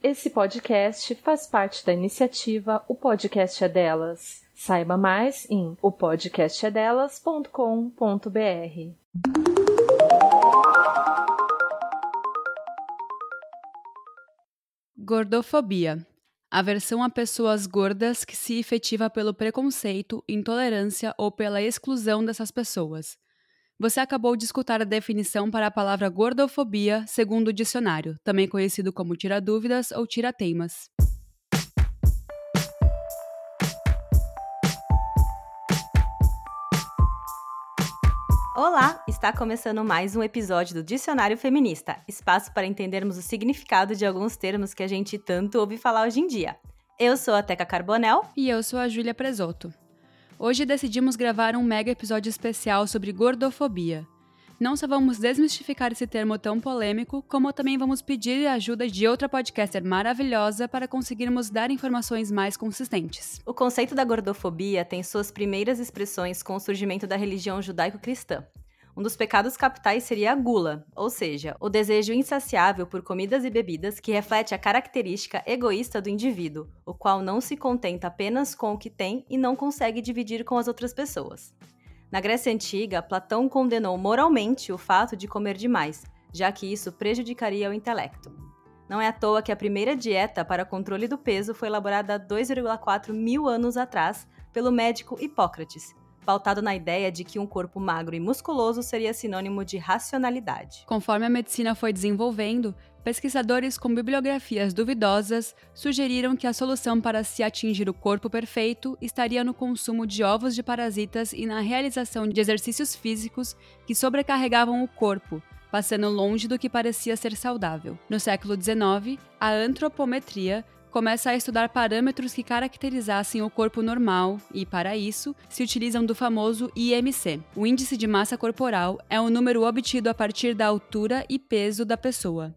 Esse podcast faz parte da iniciativa O Podcast é Delas. Saiba mais em opodcastedelas.com.br. Gordofobia. Aversão a pessoas gordas que se efetiva pelo preconceito, intolerância ou pela exclusão dessas pessoas. Você acabou de escutar a definição para a palavra gordofobia, segundo o dicionário, também conhecido como tira-dúvidas ou tira-teimas. Olá, está começando mais um episódio do Dicionário Feminista, espaço para entendermos o significado de alguns termos que a gente tanto ouve falar hoje em dia. Eu sou a Teca Carbonel e eu sou a Júlia Presoto. Hoje decidimos gravar um mega episódio especial sobre gordofobia. Não só vamos desmistificar esse termo tão polêmico, como também vamos pedir a ajuda de outra podcaster maravilhosa para conseguirmos dar informações mais consistentes. O conceito da gordofobia tem suas primeiras expressões com o surgimento da religião judaico-cristã. Um dos pecados capitais seria a gula, ou seja, o desejo insaciável por comidas e bebidas que reflete a característica egoísta do indivíduo, o qual não se contenta apenas com o que tem e não consegue dividir com as outras pessoas. Na Grécia Antiga, Platão condenou moralmente o fato de comer demais, já que isso prejudicaria o intelecto. Não é à toa que a primeira dieta para controle do peso foi elaborada 2,4 mil anos atrás pelo médico Hipócrates, pautado na ideia de que um corpo magro e musculoso seria sinônimo de racionalidade. Conforme a medicina foi desenvolvendo, pesquisadores com bibliografias duvidosas sugeriram que a solução para se atingir o corpo perfeito estaria no consumo de ovos de parasitas e na realização de exercícios físicos que sobrecarregavam o corpo, passando longe do que parecia ser saudável. No século XIX, a antropometria começa a estudar parâmetros que caracterizassem o corpo normal e, para isso, se utilizam do famoso IMC. O índice de massa corporal é um número obtido a partir da altura e peso da pessoa.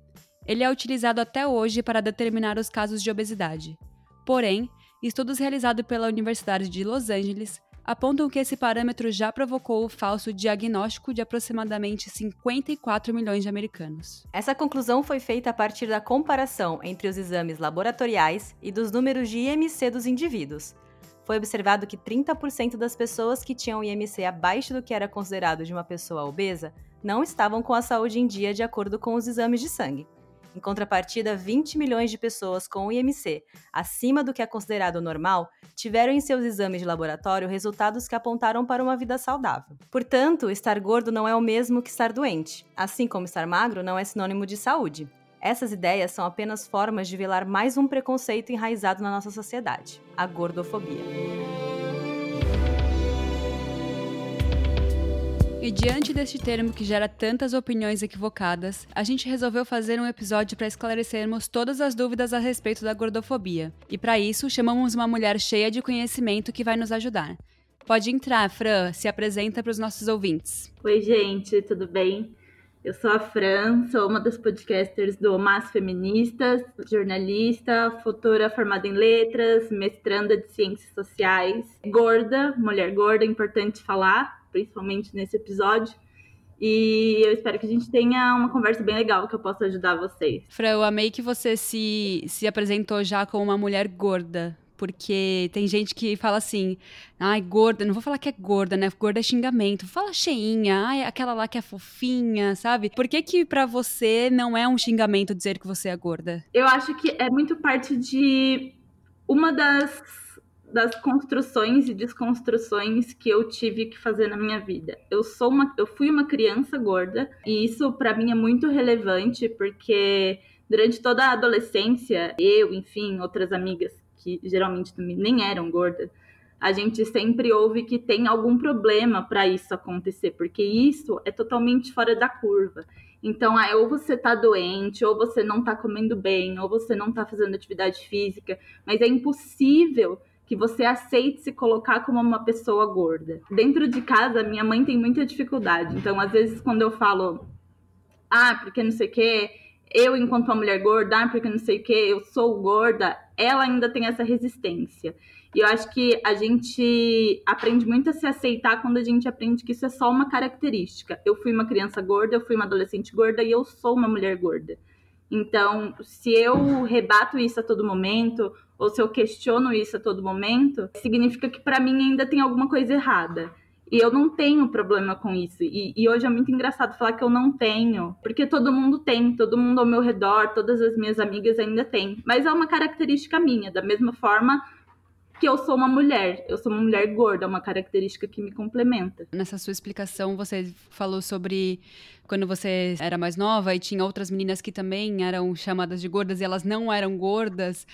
Ele é utilizado até hoje para determinar os casos de obesidade. Porém, estudos realizados pela Universidade de Los Angeles apontam que esse parâmetro já provocou o falso diagnóstico de aproximadamente 54 milhões de americanos. Essa conclusão foi feita a partir da comparação entre os exames laboratoriais e dos números de IMC dos indivíduos. Foi observado que 30% das pessoas que tinham IMC abaixo do que era considerado de uma pessoa obesa não estavam com a saúde em dia de acordo com os exames de sangue. Em contrapartida, 20 milhões de pessoas com IMC acima do que é considerado normal tiveram em seus exames de laboratório resultados que apontaram para uma vida saudável. Portanto, estar gordo não é o mesmo que estar doente, assim como estar magro não é sinônimo de saúde. Essas ideias são apenas formas de velar mais um preconceito enraizado na nossa sociedade, a gordofobia. E diante deste termo que gera tantas opiniões equivocadas, a gente resolveu fazer um episódio para esclarecermos todas as dúvidas a respeito da gordofobia. E para isso, chamamos uma mulher cheia de conhecimento que vai nos ajudar. Pode entrar, Fran, se apresenta para os nossos ouvintes. Oi, gente, tudo bem? Eu sou a Fran, sou uma das podcasters do Mas Feministas, jornalista, futura formada em letras, mestranda de ciências sociais, gorda, mulher gorda, importante falar, principalmente nesse episódio. E eu espero que a gente tenha uma conversa bem legal que eu possa ajudar vocês. Fran, eu amei que você se, se apresentou já como uma mulher gorda. Porque tem gente que fala assim, ai, gorda, não vou falar que é gorda, né? Gorda é xingamento. Fala cheinha, ai, aquela lá que é fofinha, sabe? Por que que pra você não é um xingamento dizer que você é gorda? Eu acho que é muito parte de uma das das construções e desconstruções que eu tive que fazer na minha vida. Eu sou uma, eu fui uma criança gorda e isso para mim é muito relevante porque durante toda a adolescência, eu, enfim, outras amigas que geralmente nem eram gordas, a gente sempre ouve que tem algum problema para isso acontecer, porque isso é totalmente fora da curva. Então, ah, ou você tá doente, ou você não tá comendo bem, ou você não tá fazendo atividade física, mas é impossível que você aceite se colocar como uma pessoa gorda. Dentro de casa, minha mãe tem muita dificuldade. Então, às vezes, quando eu falo, ah, porque não sei o quê, eu, enquanto uma mulher gorda, ah, porque não sei o quê, eu sou gorda, ela ainda tem essa resistência. E eu acho que a gente aprende muito a se aceitar quando a gente aprende que isso é só uma característica. Eu fui uma criança gorda, eu fui uma adolescente gorda e eu sou uma mulher gorda. Então, se eu rebato isso a todo momento, ou se eu questiono isso a todo momento, significa que para mim ainda tem alguma coisa errada. E eu não tenho problema com isso. E, e, hoje é muito engraçado falar que eu não tenho, porque todo mundo tem, todo mundo ao meu redor, todas as minhas amigas ainda têm. Mas é uma característica minha, da mesma forma que eu sou uma mulher. Eu sou uma mulher gorda, é uma característica que me complementa. Nessa sua explicação, você falou sobre quando você era mais nova e tinha outras meninas que também eram chamadas de gordas e elas não eram gordas.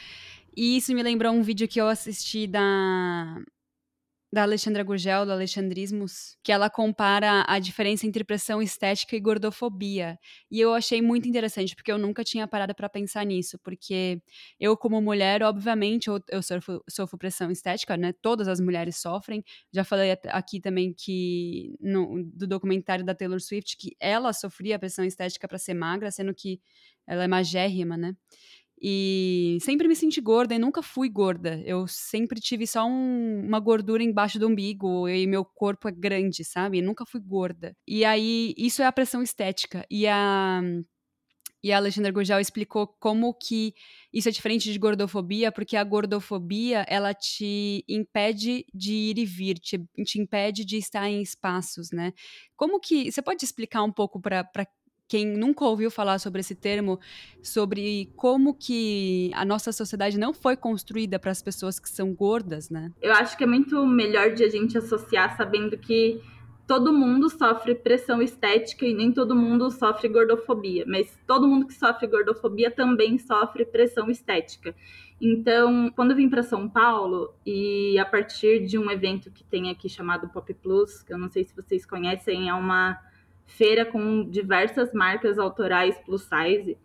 E isso me lembrou um vídeo que eu assisti da da Alexandra Gurgel, do Alexandrismos, que ela compara a diferença entre pressão estética e gordofobia. E eu achei muito interessante, porque eu nunca tinha parado para pensar nisso, porque eu, como mulher, obviamente, eu, eu sofro, sofro, pressão estética, né? Todas as mulheres sofrem. Já falei aqui também que, no, do documentário da Taylor Swift, que ela sofria pressão estética para ser magra, sendo que ela é magérrima, né? E sempre me senti gorda e nunca fui gorda. Eu sempre tive só um, uma gordura embaixo do umbigo e meu corpo é grande, sabe? Eu nunca fui gorda. E aí, isso é a pressão estética. E a, e a Alexandra Gurgel explicou como que isso é diferente de gordofobia, porque a gordofobia, ela te impede de ir e vir, te, te impede de estar em espaços, né? Como que... Você pode explicar um pouco para quem nunca ouviu falar sobre esse termo, sobre como que a nossa sociedade não foi construída para as pessoas que são gordas, né? Eu acho que é muito melhor de a gente associar sabendo que todo mundo sofre pressão estética e nem todo mundo sofre gordofobia, mas todo mundo que sofre gordofobia também sofre pressão estética. Então, quando eu vim para São Paulo e a partir de um evento que tem aqui chamado Pop Plus, que eu não sei se vocês conhecem, é uma feira com diversas marcas autorais plus size.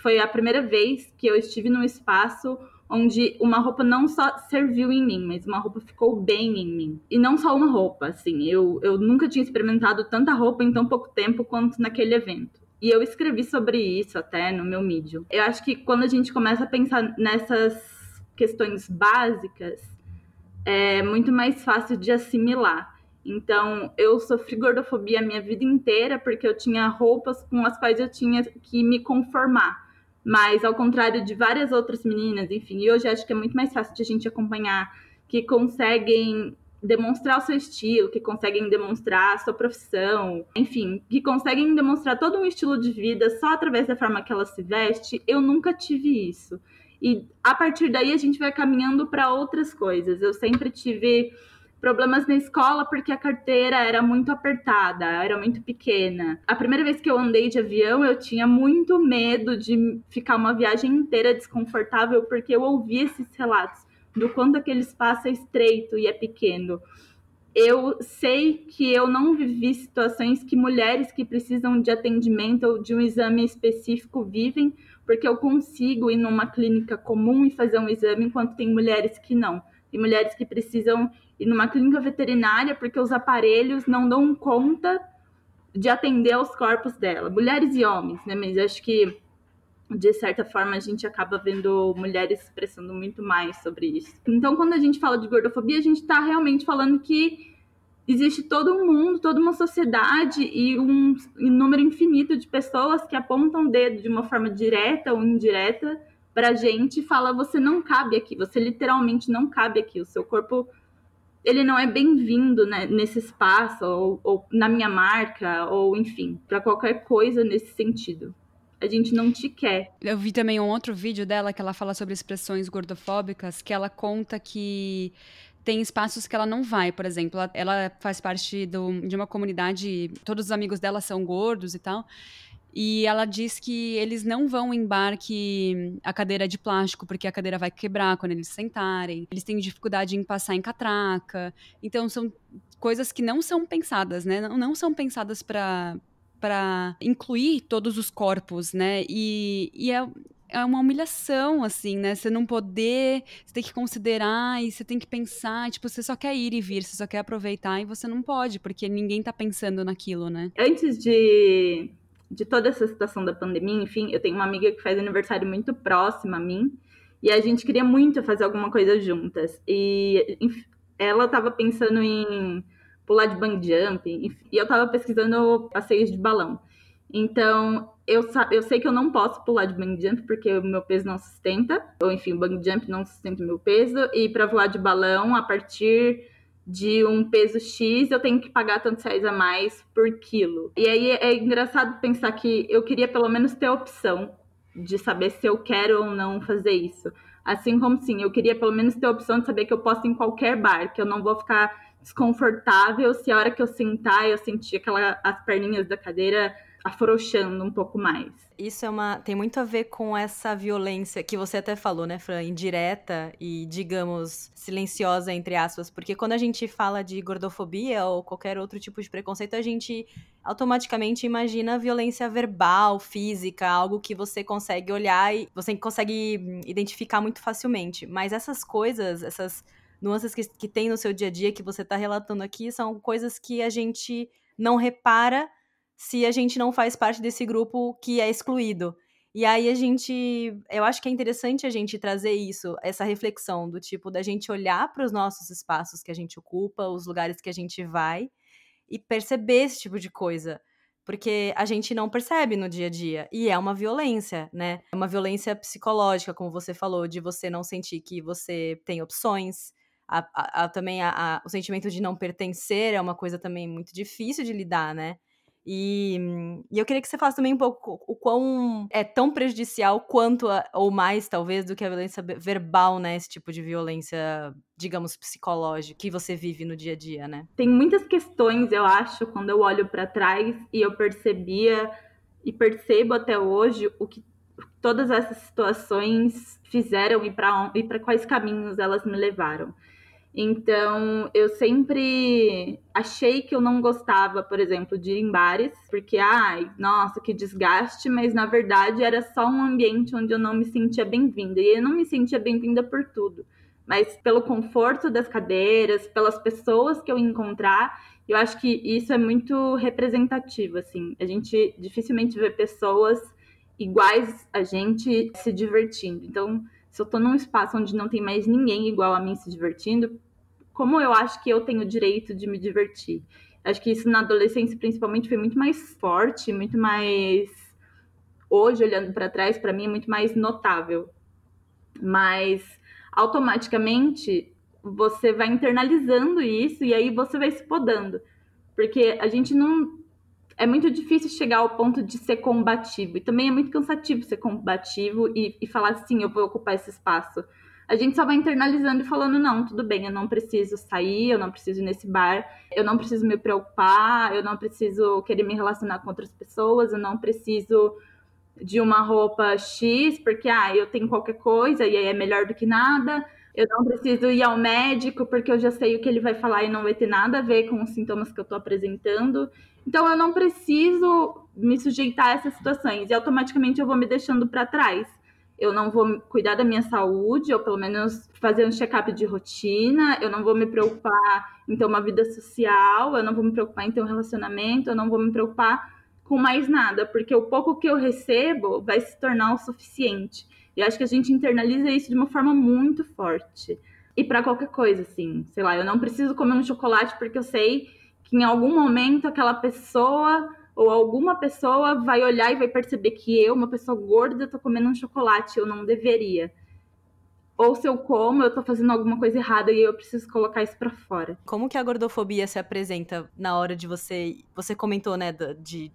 Foi a primeira vez que eu estive num espaço onde uma roupa não só serviu em mim, mas uma roupa ficou bem em mim. E não só uma roupa, assim, eu, eu nunca tinha experimentado tanta roupa em tão pouco tempo quanto naquele evento. E eu escrevi sobre isso até no meu Medium. Eu acho que quando a gente começa a pensar nessas questões básicas, é muito mais fácil de assimilar. Então, eu sofri gordofobia a minha vida inteira porque eu tinha roupas com as quais eu tinha que me conformar. Mas, ao contrário de várias outras meninas, enfim, e hoje acho que é muito mais fácil de a gente acompanhar que conseguem demonstrar o seu estilo, que conseguem demonstrar a sua profissão, enfim, que conseguem demonstrar todo um estilo de vida só através da forma que ela se veste, eu nunca tive isso. E a partir daí a gente vai caminhando para outras coisas. Eu sempre tive problemas na escola porque a carteira era muito apertada, era muito pequena. A primeira vez que eu andei de avião, eu tinha muito medo de ficar uma viagem inteira desconfortável porque eu ouvi esses relatos do quanto aquele espaço é estreito e é pequeno. Eu sei que eu não vivi situações que mulheres que precisam de atendimento ou de um exame específico vivem, porque eu consigo ir numa clínica comum e fazer um exame, enquanto tem mulheres que não. Tem mulheres que precisam ir numa clínica veterinária porque os aparelhos não dão conta de atender aos corpos dela, mulheres e homens, né? Mas acho que de certa forma a gente acaba vendo mulheres expressando muito mais sobre isso. Então, quando a gente fala de gordofobia, a gente está realmente falando que existe todo um mundo, toda uma sociedade e um, um número infinito de pessoas que apontam o dedo de uma forma direta ou indireta para a gente e fala você não cabe aqui, você literalmente não cabe aqui, o seu corpo ele não é bem-vindo né, nesse espaço, ou, ou, na minha marca, ou enfim, para qualquer coisa nesse sentido. A gente não te quer. Eu vi também um outro vídeo dela que ela fala sobre expressões gordofóbicas, que ela conta que tem espaços que ela não vai, por exemplo. Ela, ela faz parte do, de uma comunidade, todos os amigos dela são gordos e tal. E ela diz que eles não vão em bar que a cadeira é de plástico, porque a cadeira vai quebrar quando eles sentarem. Eles têm dificuldade em passar em catraca. Então, são coisas que não são pensadas, né? Não, não são pensadas para para incluir todos os corpos, né? E, e é, é uma humilhação, assim, né? Você não poder, você tem que considerar e você tem que pensar, tipo, você só quer ir e vir, você só quer aproveitar e você não pode, porque ninguém tá pensando naquilo, né? Antes de de toda essa situação da pandemia, enfim, eu tenho uma amiga que faz aniversário muito próxima a mim e a gente queria muito fazer alguma coisa juntas. E ela estava pensando em pular de bungee jump e eu estava pesquisando passeios de balão. Então, eu, eu sei que eu não posso pular de bungee jump porque o meu peso não sustenta, ou enfim, o bungee jump não sustenta o meu peso, e para voar de balão, a partir de um peso X, eu tenho que pagar tantos reais a mais por quilo. E aí é engraçado pensar que eu queria pelo menos ter a opção de saber se eu quero ou não fazer isso. Assim como sim, eu queria pelo menos ter a opção de saber que eu posso ir em qualquer bar, que eu não vou ficar desconfortável se a hora que eu sentar eu sentir aquela, as perninhas da cadeira afrouxando um pouco mais. Isso é uma tem muito a ver com essa violência que você até falou, né, Fran, indireta e digamos silenciosa entre aspas, porque quando a gente fala de gordofobia ou qualquer outro tipo de preconceito, a gente automaticamente imagina violência verbal, física, algo que você consegue olhar e você consegue identificar muito facilmente. Mas essas coisas, essas nuances que, que tem no seu dia a dia que você está relatando aqui são coisas que a gente não repara se a gente não faz parte desse grupo que é excluído. E aí a gente, eu acho que é interessante a gente trazer isso, essa reflexão do tipo da gente olhar para os nossos espaços que a gente ocupa, os lugares que a gente vai e perceber esse tipo de coisa, porque a gente não percebe no dia a dia e é uma violência, né? É uma violência psicológica, como você falou, de você não sentir que você tem opções. A, a, a, também o sentimento de não pertencer é uma coisa também muito difícil de lidar, né? E, e, eu queria que você falasse também um pouco o quão é tão prejudicial quanto, a, ou mais talvez, do que a violência verbal, né? Esse tipo de violência, digamos, psicológica que você vive no dia a dia, né? Tem muitas questões, eu acho, quando eu olho para trás e eu percebia e percebo até hoje o que todas essas situações fizeram e para quais caminhos elas me levaram. Então, eu sempre achei que eu não gostava, por exemplo, de ir em bares, porque, ai, nossa, que desgaste, mas na verdade era só um ambiente onde eu não me sentia bem-vinda. E eu não me sentia bem-vinda por tudo, mas pelo conforto das cadeiras, pelas pessoas que eu encontrar. Eu acho que isso é muito representativo, assim. A gente dificilmente vê pessoas iguais a gente se divertindo. Então, se eu tô num espaço onde não tem mais ninguém igual a mim se divertindo, como eu acho que eu tenho o direito de me divertir. Acho que isso na adolescência, principalmente, foi muito mais forte, muito mais. Hoje, olhando para trás, para mim é muito mais notável. Mas automaticamente você vai internalizando isso e aí você vai se podando. Porque a gente não. É muito difícil chegar ao ponto de ser combativo. E também é muito cansativo ser combativo e, e falar assim: eu vou ocupar esse espaço a gente só vai internalizando e falando: não, tudo bem, eu não preciso sair, eu não preciso ir nesse bar, eu não preciso me preocupar, eu não preciso querer me relacionar com outras pessoas, eu não preciso de uma roupa X, porque ah, eu tenho qualquer coisa e aí é melhor do que nada. Eu não preciso ir ao médico porque eu já sei o que ele vai falar e não vai ter nada a ver com os sintomas que eu estou apresentando. Então eu não preciso me sujeitar a essas situações e automaticamente eu vou me deixando para trás eu não vou cuidar da minha saúde, ou pelo menos fazer um check-up de rotina, eu não vou me preocupar em ter uma vida social, eu não vou me preocupar em ter um relacionamento, eu não vou me preocupar com mais nada, porque o pouco que eu recebo vai se tornar o suficiente. E acho que a gente internaliza isso de uma forma muito forte. E para qualquer coisa, assim, sei lá, eu não preciso comer um chocolate porque eu sei que em algum momento aquela pessoa ou alguma pessoa vai olhar e vai perceber que eu, uma pessoa gorda, tô comendo um chocolate, eu não deveria. Ou se eu como, eu tô fazendo alguma coisa errada e eu preciso colocar isso para fora. Como que a gordofobia se apresenta na hora de você. Você comentou, né, de,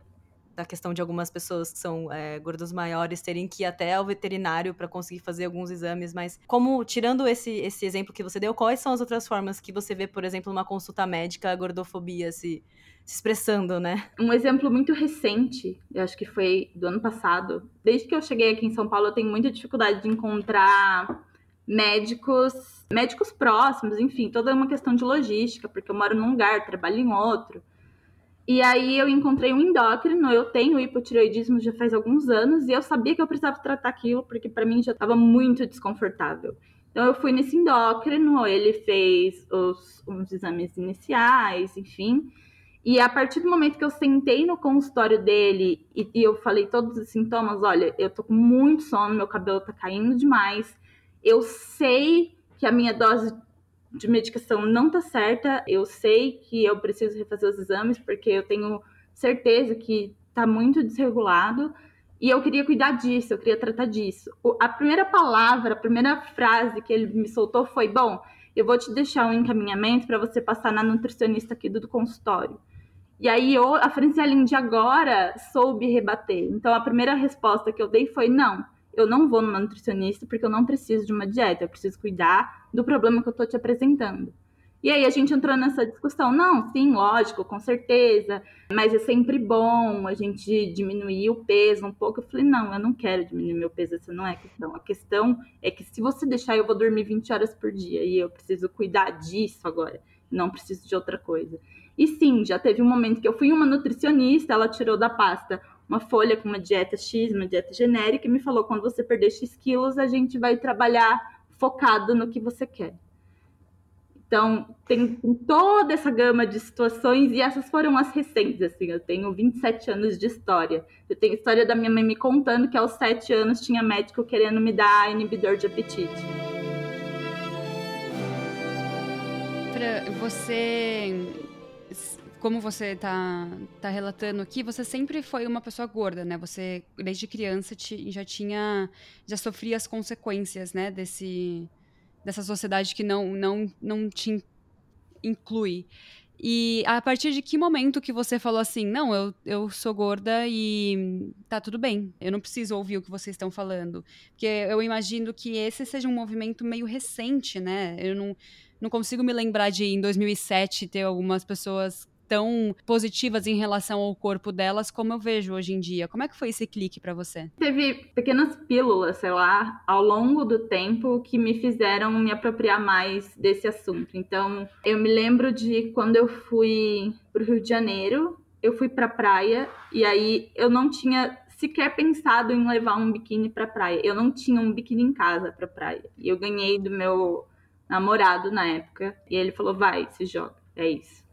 da questão de algumas pessoas que são é, gordos maiores terem que ir até ao veterinário para conseguir fazer alguns exames, mas como, tirando esse, esse exemplo que você deu, quais são as outras formas que você vê, por exemplo, numa consulta médica, a gordofobia se se expressando, né? Um exemplo muito recente, eu acho que foi do ano passado. Desde que eu cheguei aqui em São Paulo, eu tenho muita dificuldade de encontrar médicos, médicos próximos, enfim, toda uma questão de logística, porque eu moro num lugar, trabalho em outro. E aí eu encontrei um endócrino, eu tenho hipotireoidismo já faz alguns anos e eu sabia que eu precisava tratar aquilo porque para mim já estava muito desconfortável. Então eu fui nesse endócrino, ele fez os, exames iniciais, enfim, e a partir do momento que eu sentei no consultório dele e, e, eu falei todos os sintomas, olha, eu tô com muito sono, meu cabelo tá caindo demais, eu sei que a minha dose de medicação não tá certa, eu sei que eu preciso refazer os exames porque eu tenho certeza que tá muito desregulado e eu queria cuidar disso, eu queria tratar disso. A primeira palavra, a primeira frase que ele me soltou foi: Bom, eu vou te deixar um encaminhamento para você passar na nutricionista aqui do, do consultório. E aí eu, a Franciele de agora soube rebater. Então a primeira resposta que eu dei foi: Não, eu não vou numa nutricionista porque eu não preciso de uma dieta, eu preciso cuidar do problema que eu estou te apresentando. E aí a gente entrou nessa discussão. Não, sim, lógico, com certeza, mas é sempre bom a gente diminuir o peso um pouco. Eu falei, não, eu não quero diminuir meu peso, essa não é a questão. A questão é que se você deixar, eu vou dormir 20 horas por dia e eu preciso cuidar disso agora, não preciso de outra coisa. E sim, já teve um momento que eu fui uma nutricionista, ela tirou da pasta uma folha com uma dieta X, uma dieta genérica, e me falou: quando você perder X quilos, a gente vai trabalhar focado no que você quer. Então, tem, tem, toda essa gama de situações, e essas foram as recentes, assim, eu tenho 27 anos de história. Eu tenho a história da minha mãe me contando que aos 7 anos tinha médico querendo me dar inibidor de apetite. Você, como você está tá relatando aqui, você sempre foi uma pessoa gorda, né? Você, desde criança, te, já tinha, já sofria as consequências, né, desse dessa sociedade que não, não, não te inclui. E a partir de que momento que você falou assim, não, eu, eu sou gorda e tá tudo bem, eu não preciso ouvir o que vocês estão falando. Porque eu imagino que esse seja um movimento meio recente, né? Eu não, não consigo me lembrar de em 2007 ter algumas pessoas tão positivas em relação ao corpo delas como eu vejo hoje em dia. Como é que foi esse clique para você? Teve pequenas pílulas, sei lá, ao longo do tempo que me fizeram me apropriar mais desse assunto. Então, eu me lembro de quando eu fui pro Rio de Janeiro, eu fui pra praia e aí eu não tinha sequer pensado em levar um biquíni pra praia. Eu não tinha um biquíni em casa pra praia. E eu ganhei do meu namorado na época e ele falou: "Vai, se joga". É isso.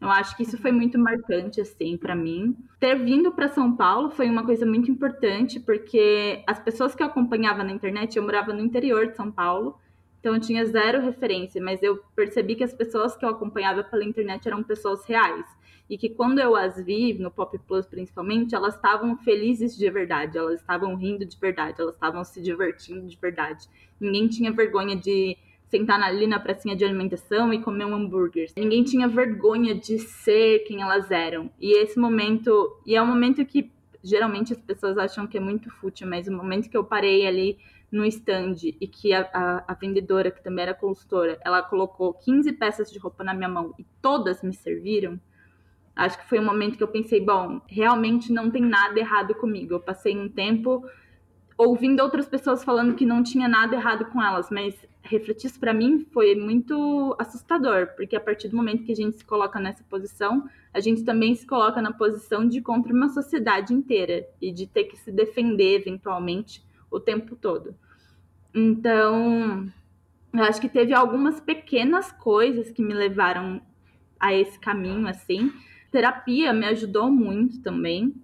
Eu acho que isso foi muito marcante, assim, para mim. Ter vindo para São Paulo foi uma coisa muito importante, porque as pessoas que eu acompanhava na internet, eu morava no interior de São Paulo, então eu tinha zero referência, mas eu percebi que as pessoas que eu acompanhava pela internet eram pessoas reais. E que quando eu as vi, no Pop Plus principalmente, elas estavam felizes de verdade, elas estavam rindo de verdade, elas estavam se divertindo de verdade. Ninguém tinha vergonha de sentar ali na pracinha de alimentação e comer um hambúrguer. Ninguém tinha vergonha de ser quem elas eram. E esse momento, e é um momento que geralmente as pessoas acham que é muito fútil, mas o momento que eu parei ali no stand e que a, a, a, vendedora, que também era consultora, ela colocou 15 peças de roupa na minha mão e todas me serviram, acho que foi um momento que eu pensei, bom, realmente não tem nada errado comigo. Eu passei um tempo ouvindo outras pessoas falando que não tinha nada errado com elas, mas refletir isso para mim foi muito assustador, porque a partir do momento que a gente se coloca nessa posição, a gente também se coloca na posição de contra uma sociedade inteira e de ter que se defender eventualmente o tempo todo. Então, eu acho que teve algumas pequenas coisas que me levaram a esse caminho assim. Terapia me ajudou muito também.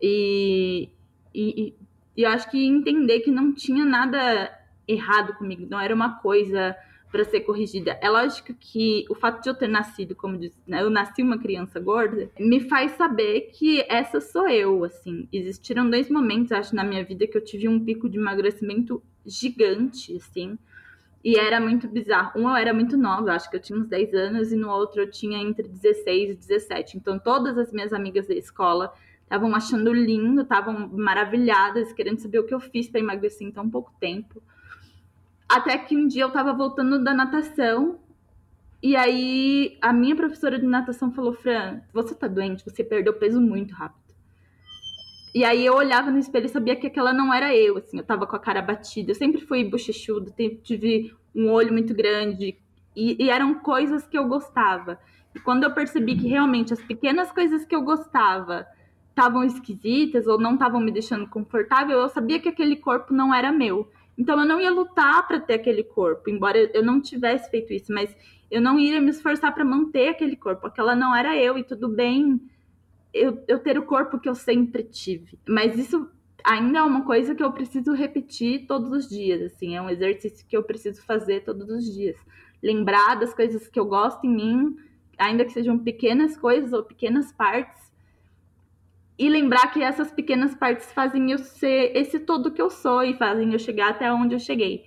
E, e, e eu acho que entender que não tinha nada errado comigo, não era uma coisa para ser corrigida. É lógico que o fato de eu ter nascido, como disse, né, eu nasci uma criança gorda, me faz saber que essa sou eu, assim. Existiram dois momentos, acho, na minha vida que eu tive um pico de emagrecimento gigante, assim. E era muito bizarro. Um eu era muito nova, acho que eu tinha uns 10 anos, e no outro eu tinha entre 16 e 17. Então todas as minhas amigas da escola estavam achando lindo, estavam maravilhadas, querendo saber o que eu fiz para emagrecer em tão pouco tempo. Até que um dia eu tava voltando da natação e aí a minha professora de natação falou: Fran, você tá doente, você perdeu peso muito rápido. E aí eu olhava no espelho e sabia que aquela não era eu, assim, eu tava com a cara batida. Eu sempre fui bochechudo, tive um olho muito grande e, e eram coisas que eu gostava. E quando eu percebi que realmente as pequenas coisas que eu gostava estavam esquisitas ou não estavam me deixando confortável, eu sabia que aquele corpo não era meu. Então eu não ia lutar para ter aquele corpo, embora eu não tivesse feito isso, mas eu não ia me esforçar para manter aquele corpo. Aquela não era eu e tudo bem eu, eu ter o corpo que eu sempre tive. Mas isso ainda é uma coisa que eu preciso repetir todos os dias, assim, é um exercício que eu preciso fazer todos os dias. Lembrar das coisas que eu gosto em mim, ainda que sejam pequenas coisas ou pequenas partes, e lembrar que essas pequenas partes fazem eu ser esse todo que eu sou e fazem eu chegar até onde eu cheguei.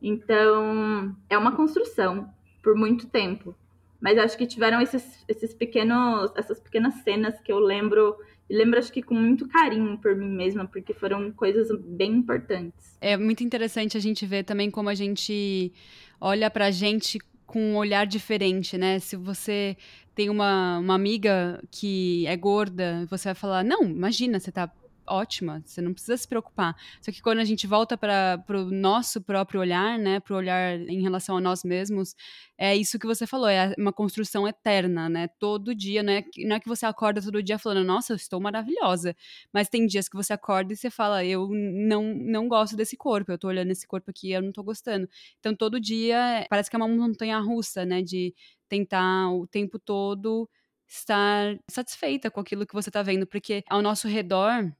Então, é uma construção por muito tempo. Mas acho que tiveram esses, esses pequenos, essas pequenas cenas que eu lembro, e lembro acho que com muito carinho por mim mesma, porque foram coisas bem importantes. É muito interessante a gente ver também como a gente olha pra gente com um olhar diferente, né? Se você tem uma, uma amiga que é gorda, você vai falar: Não, imagina, você tá ótima, você não precisa se preocupar. Só que quando a gente volta para o nosso próprio olhar, né, para o olhar em relação a nós mesmos, é isso que você falou, é uma construção eterna, né? Todo dia, né? Não é que você acorda todo dia falando, nossa, eu estou maravilhosa, mas tem dias que você acorda e você fala, eu não, não gosto desse corpo, eu tô olhando esse corpo aqui, eu não tô gostando. Então todo dia parece que é uma montanha russa, né, de tentar o tempo todo estar satisfeita com aquilo que você está vendo, porque ao nosso redor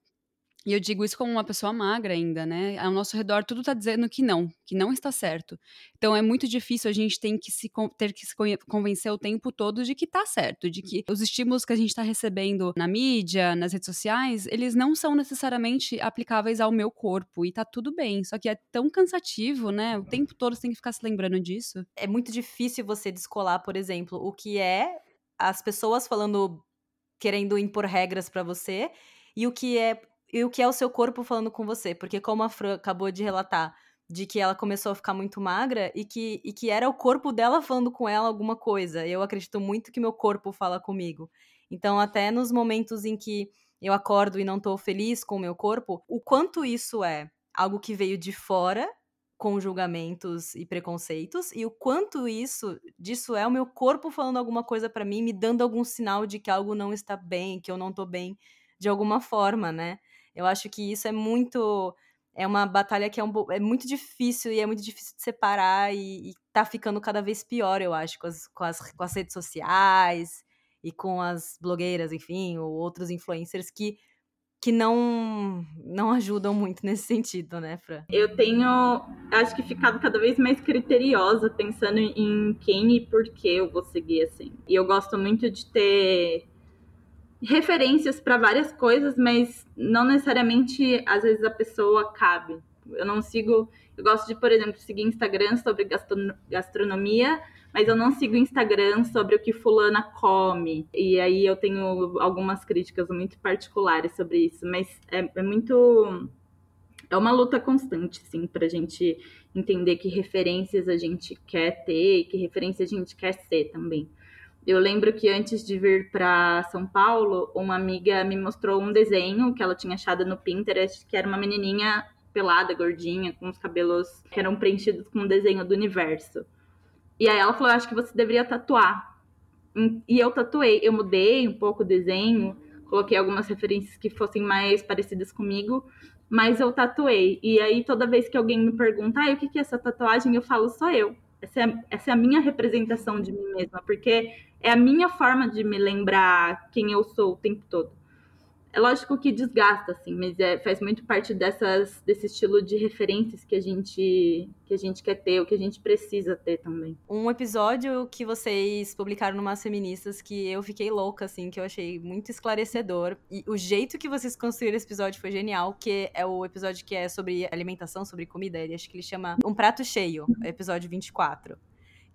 e eu digo isso como uma pessoa magra ainda, né? Ao nosso redor tudo está dizendo que não, que não está certo. Então é muito difícil a gente tem que se, ter que se convencer o tempo todo de que está certo, de que os estímulos que a gente está recebendo na mídia, nas redes sociais, eles não são necessariamente aplicáveis ao meu corpo e tá tudo bem. Só que é tão cansativo, né? O tempo todo você tem que ficar se lembrando disso. É muito difícil você descolar, por exemplo, o que é as pessoas falando, querendo impor regras para você e o que é e o que é o seu corpo falando com você. Porque, como a Fran acabou de relatar, de que ela começou a ficar muito magra e que, e que era o corpo dela falando com ela alguma coisa. Eu acredito muito que meu corpo fala comigo. Então, até nos momentos em que eu acordo e não tô feliz com o meu corpo, o quanto isso é algo que veio de fora, com julgamentos e preconceitos, e o quanto isso disso é o meu corpo falando alguma coisa para mim, me dando algum sinal de que algo não está bem, que eu não tô bem de alguma forma, né? Eu acho que isso é muito. É uma batalha que é, um, é muito difícil e é muito difícil de separar e, e tá ficando cada vez pior, eu acho, com as, com as, com as redes sociais e com as blogueiras, enfim, ou outros influencers que que não não ajudam muito nesse sentido, né, Fran? Eu tenho, acho que ficado cada vez mais criteriosa pensando em quem e por que eu vou seguir assim. E eu gosto muito de ter referências para várias coisas, mas não necessariamente às vezes a pessoa cabe. Eu não sigo, eu gosto de, por exemplo, seguir Instagram sobre gastronomia, mas eu não sigo Instagram sobre o que fulana come. E aí eu tenho algumas críticas muito particulares sobre isso, mas é, é muito é uma luta constante, sim, para a gente entender que referências a gente quer ter e que referência a gente quer ser também. Eu lembro que antes de vir para São Paulo, uma amiga me mostrou um desenho que ela tinha achado no Pinterest, que era uma menininha pelada, gordinha, com os cabelos que eram preenchidos com um desenho do universo. E aí ela falou: Acho que você deveria tatuar. E eu tatuei, eu mudei um pouco o desenho, coloquei algumas referências que fossem mais parecidas comigo, mas eu tatuei. E aí toda vez que alguém me pergunta, ah, o que é essa tatuagem, eu falo: Sou eu. Essa é, essa é a minha representação de mim mesma, porque é a minha forma de me lembrar quem eu sou o tempo todo. É lógico que desgasta, assim, mas é, faz muito parte dessas, desse estilo de referências que a gente que a gente quer ter, o que a gente precisa ter também. Um episódio que vocês publicaram no Mas Feministas que eu fiquei louca, assim, que eu achei muito esclarecedor. E o jeito que vocês construíram esse episódio foi genial, que é o episódio que é sobre alimentação, sobre comida. Ele acho que ele chama Um Prato Cheio, episódio 24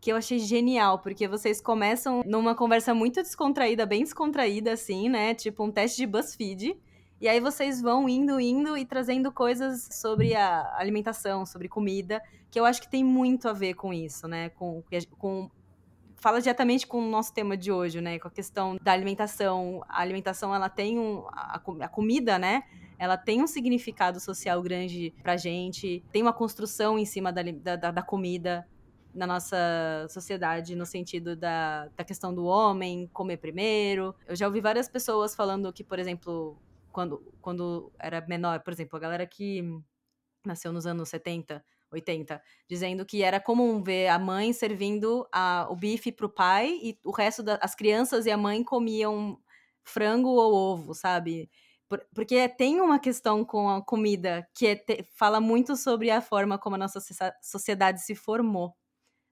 que eu achei genial, porque vocês começam numa conversa muito descontraída, bem descontraída, assim, né? Tipo um teste de BuzzFeed. E aí vocês vão indo, indo e trazendo coisas sobre a alimentação, sobre comida, que eu acho que tem muito a ver com isso, né? Com, com fala diretamente com o nosso tema de hoje, né? Com a questão da alimentação. A alimentação, ela tem um... A, a comida, né? Ela tem um significado social grande pra gente. Tem uma construção em cima da, da, da comida na nossa sociedade no sentido da, da questão do homem comer primeiro. Eu já ouvi várias pessoas falando que, por exemplo, quando, quando era menor, por exemplo, a galera que nasceu nos anos 70, 80, dizendo que era comum ver a mãe servindo a, o bife para o pai e o resto das crianças e a mãe comiam frango ou ovo, sabe? porque tem uma questão com a comida que é te, fala muito sobre a forma como a nossa sociedade se formou